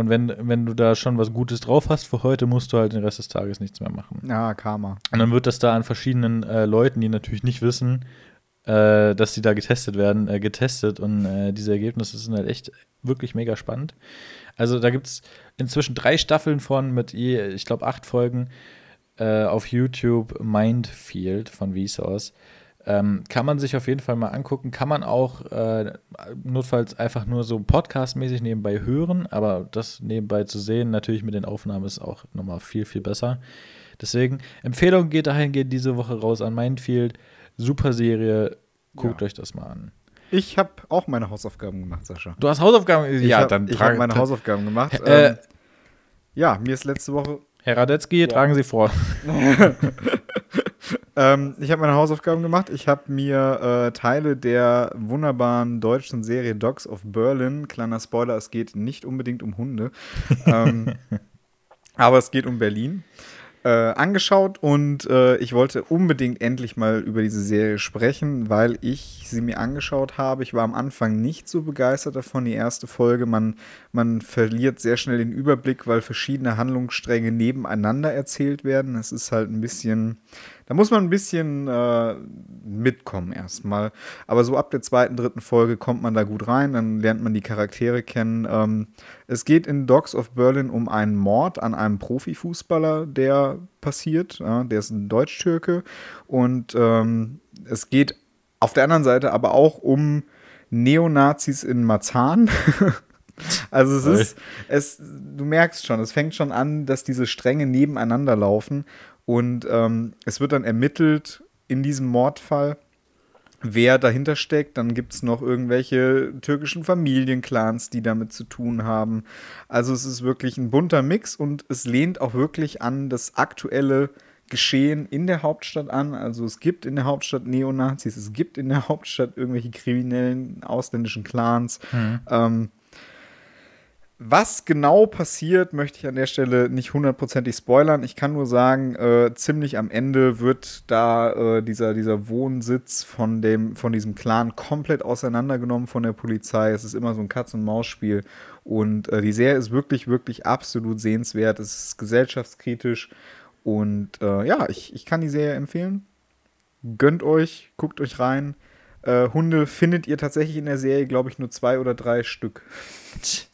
Und wenn, wenn du da schon was Gutes drauf hast für heute, musst du halt den Rest des Tages nichts mehr machen. Ja, Karma. Und dann wird das da an verschiedenen äh, Leuten, die natürlich nicht wissen, äh, dass die da getestet werden, äh, getestet. Und äh, diese Ergebnisse sind halt echt wirklich mega spannend. Also da gibt es inzwischen drei Staffeln von mit je, ich glaube, acht Folgen äh, auf YouTube Mindfield von Vsauce. Ähm, kann man sich auf jeden Fall mal angucken. Kann man auch äh, notfalls einfach nur so podcastmäßig nebenbei hören, aber das nebenbei zu sehen, natürlich mit den Aufnahmen ist auch nochmal viel, viel besser. Deswegen, Empfehlung geht dahingehend diese Woche raus an Mindfield. Super Serie, guckt Ja. euch das mal an. Ich habe auch meine Hausaufgaben gemacht, Sascha. Du hast Hausaufgaben? Ich hab, ich habe meine Hausaufgaben gemacht. Äh, ähm, ja, mir ist letzte Woche Herr Radetzky, tragen Sie vor. Ähm, ich habe meine Hausaufgaben gemacht. Ich habe mir äh, Teile der wunderbaren deutschen Serie Dogs of Berlin, kleiner Spoiler, es geht nicht unbedingt um Hunde, ähm, aber es geht um Berlin, äh, angeschaut und äh, ich wollte unbedingt endlich mal über diese Serie sprechen, weil ich sie mir angeschaut habe. Ich war am Anfang nicht so begeistert davon, die erste Folge. Man, man verliert sehr schnell den Überblick, weil verschiedene Handlungsstränge nebeneinander erzählt werden. Es ist halt ein bisschen, da muss man ein bisschen äh, mitkommen erstmal. Aber so ab der zweiten, dritten Folge kommt man da gut rein, dann lernt man die Charaktere kennen. Ähm, es geht in Dogs of Berlin um einen Mord an einem Profifußballer, der passiert. Ja, der ist ein Deutsch-Türke. Und ähm, es geht auf der anderen Seite aber auch um Neonazis in Marzahn. also es ist, es, du merkst schon, es fängt schon an, dass diese Stränge nebeneinander laufen. Und ähm, es wird dann ermittelt in diesem Mordfall, wer dahinter steckt. Dann gibt es noch irgendwelche türkischen Familienclans, die damit zu tun haben. Also es ist wirklich ein bunter Mix und es lehnt auch wirklich an das aktuelle Geschehen in der Hauptstadt an. Also es gibt in der Hauptstadt Neonazis, es gibt in der Hauptstadt irgendwelche kriminellen ausländischen Clans. Ähm, was genau passiert, möchte ich an der Stelle nicht hundertprozentig spoilern. Ich kann nur sagen, äh, ziemlich am Ende wird da äh, dieser, dieser Wohnsitz von, dem, von diesem Clan komplett auseinandergenommen von der Polizei. Es ist immer so ein Katz-und-Maus-Spiel. Und äh, die Serie ist wirklich, wirklich absolut sehenswert. Es ist gesellschaftskritisch. Und äh, ja, ich, ich kann die Serie empfehlen. Gönnt euch, guckt euch rein. Äh, Hunde findet ihr tatsächlich in der Serie, glaube ich, nur zwei oder drei Stück.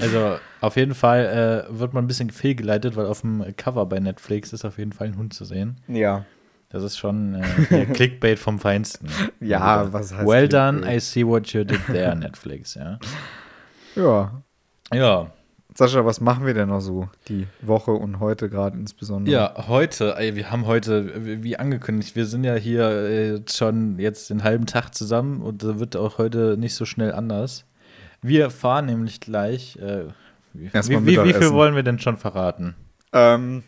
Also auf jeden Fall äh, wird man ein bisschen fehlgeleitet, weil auf dem Cover bei Netflix ist auf jeden Fall ein Hund zu sehen. Ja. Das ist schon äh, Clickbait vom Feinsten. Ja, Also, was heißt Well done, Clickbait? I see what you did there, Netflix, ja. Ja. Ja, Sascha, was machen wir denn noch so die Woche und heute gerade insbesondere? ja, heute, ey, wir haben heute, wie- wie angekündigt, wir sind ja hier äh, schon jetzt den halben Tag zusammen und da wird auch heute nicht so schnell anders. Wir fahren nämlich gleich, äh, wie, wie, wie, viel wollen wir denn schon verraten? Ähm,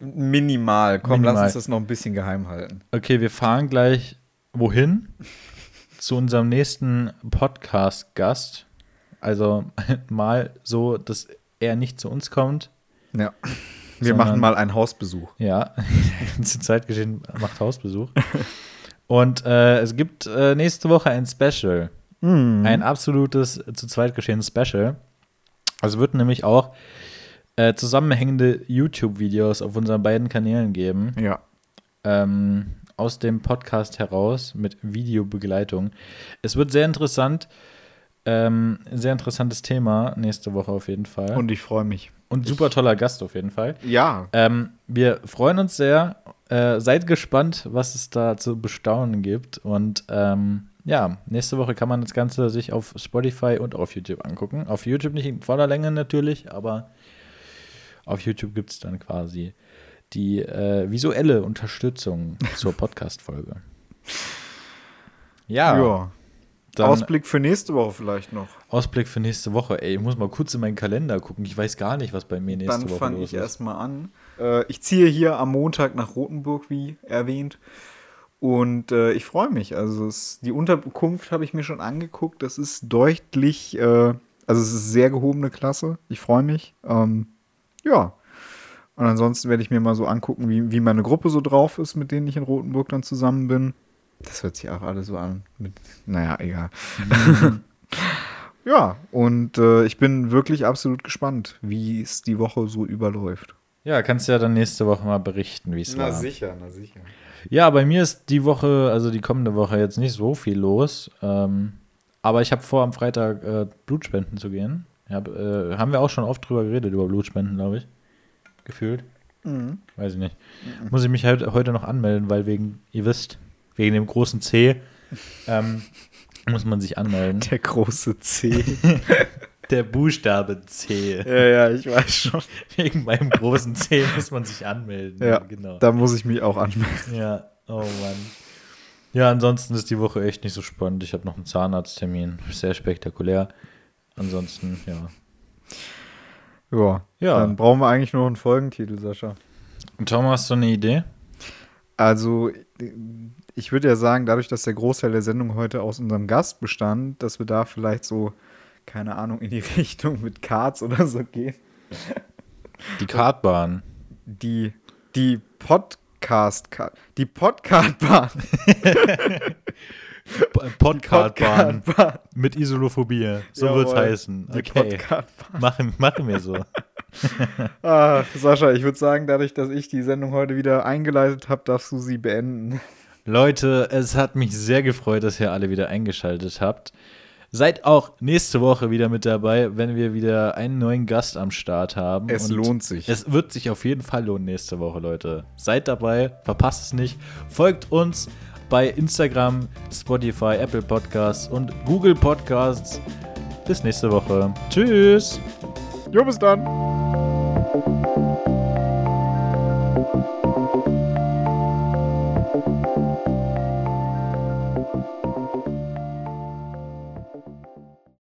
minimal. Komm, Minimal. lass uns das noch ein bisschen geheim halten. Okay, wir fahren gleich wohin? Zu unserem nächsten Podcast-Gast. Also mal so, dass er nicht zu uns kommt. Ja. Wir Sondern- machen mal einen Hausbesuch. Ja, zu Zeitgeschehen macht Hausbesuch. Und äh, es gibt äh, nächste Woche ein Special. Ein absolutes zu Zweitgeschehen Special. Also wird nämlich auch äh, zusammenhängende YouTube-Videos auf unseren beiden Kanälen geben. Ja. ähm, aus dem Podcast heraus mit Videobegleitung. Es wird sehr interessant. Ähm, sehr interessantes Thema nächste Woche auf jeden Fall. Und ich freue mich. Und super toller Gast auf jeden Fall. Ja. Ähm, wir freuen uns sehr. Äh, seid gespannt, was es da zu bestaunen gibt. Und ähm, ja, nächste Woche kann man das Ganze sich auf Spotify und auf YouTube angucken. Auf YouTube nicht in voller Länge natürlich, aber auf YouTube gibt es dann quasi die äh, visuelle Unterstützung zur Podcast-Folge. Ja, ja. dann Ausblick für nächste Woche vielleicht noch. Ausblick für nächste Woche. Ey, ich muss mal kurz in meinen Kalender gucken. Ich weiß gar nicht, was bei mir nächste Dann Woche fange los ich ist. erstmal an. Äh, ich ziehe hier am Montag nach Rothenburg, wie erwähnt. Und äh, ich freue mich. Also es, die Unterkunft habe ich mir schon angeguckt. Das ist deutlich, äh, also es ist sehr gehobene Klasse. Ich freue mich. Ähm, ja. Und ansonsten werde ich mir mal so angucken, wie, wie meine Gruppe so drauf ist, mit denen ich in Rotenburg dann zusammen bin. Das hört sich auch alles so an. Mit, naja, egal. ja, und äh, ich bin wirklich absolut gespannt, wie es die Woche so überläuft. Ja, kannst ja dann nächste Woche mal berichten, wie es war. sicher, na sicher. Ja, bei mir ist die Woche, also die kommende Woche jetzt nicht so viel los. Ähm, aber ich habe vor, am Freitag äh, Blutspenden zu gehen. Hab, äh, haben wir auch schon oft drüber geredet, über Blutspenden, glaube ich. Gefühlt. Mhm. Weiß ich nicht. Muss ich mich halt heute noch anmelden, weil wegen, ihr wisst, wegen dem großen C ähm, muss man sich anmelden. Der große C. Der Buchstabe C. ja, ja, ich weiß schon. Wegen meinem großen C muss man sich anmelden. Ja, genau. da muss ich mich auch anmelden. Ja, oh Mann. Ja, ansonsten ist die Woche echt nicht so spannend. Ich habe noch einen Zahnarzttermin. Sehr spektakulär. Ansonsten, ja. Ja, Ja. dann brauchen wir eigentlich nur einen Folgentitel, Sascha. Und Tom, hast du eine Idee? Also, ich würde ja sagen, dadurch, dass der Großteil der Sendung heute aus unserem Gast bestand, dass wir da vielleicht so, keine Ahnung, in die Richtung mit Cards oder so gehen. Die Kartbahn. Die, die Podcast, die Podcastbahn. Podcastbahn mit Isolophobie. So Jawohl. wird's heißen. Die Okay. Machen, machen wir so. Ach, Sascha, ich würde sagen, dadurch, dass ich die Sendung heute wieder eingeleitet habe, darfst du sie beenden. Leute, es hat mich sehr gefreut, dass ihr alle wieder eingeschaltet habt. Seid auch nächste Woche wieder mit dabei, wenn wir wieder einen neuen Gast am Start haben. Es Und lohnt sich. Es wird sich auf jeden Fall lohnen nächste Woche, Leute. Seid dabei, verpasst es nicht. Folgt uns bei Instagram, Spotify, Apple Podcasts und Google Podcasts. Bis nächste Woche. Tschüss. Jo, bis dann.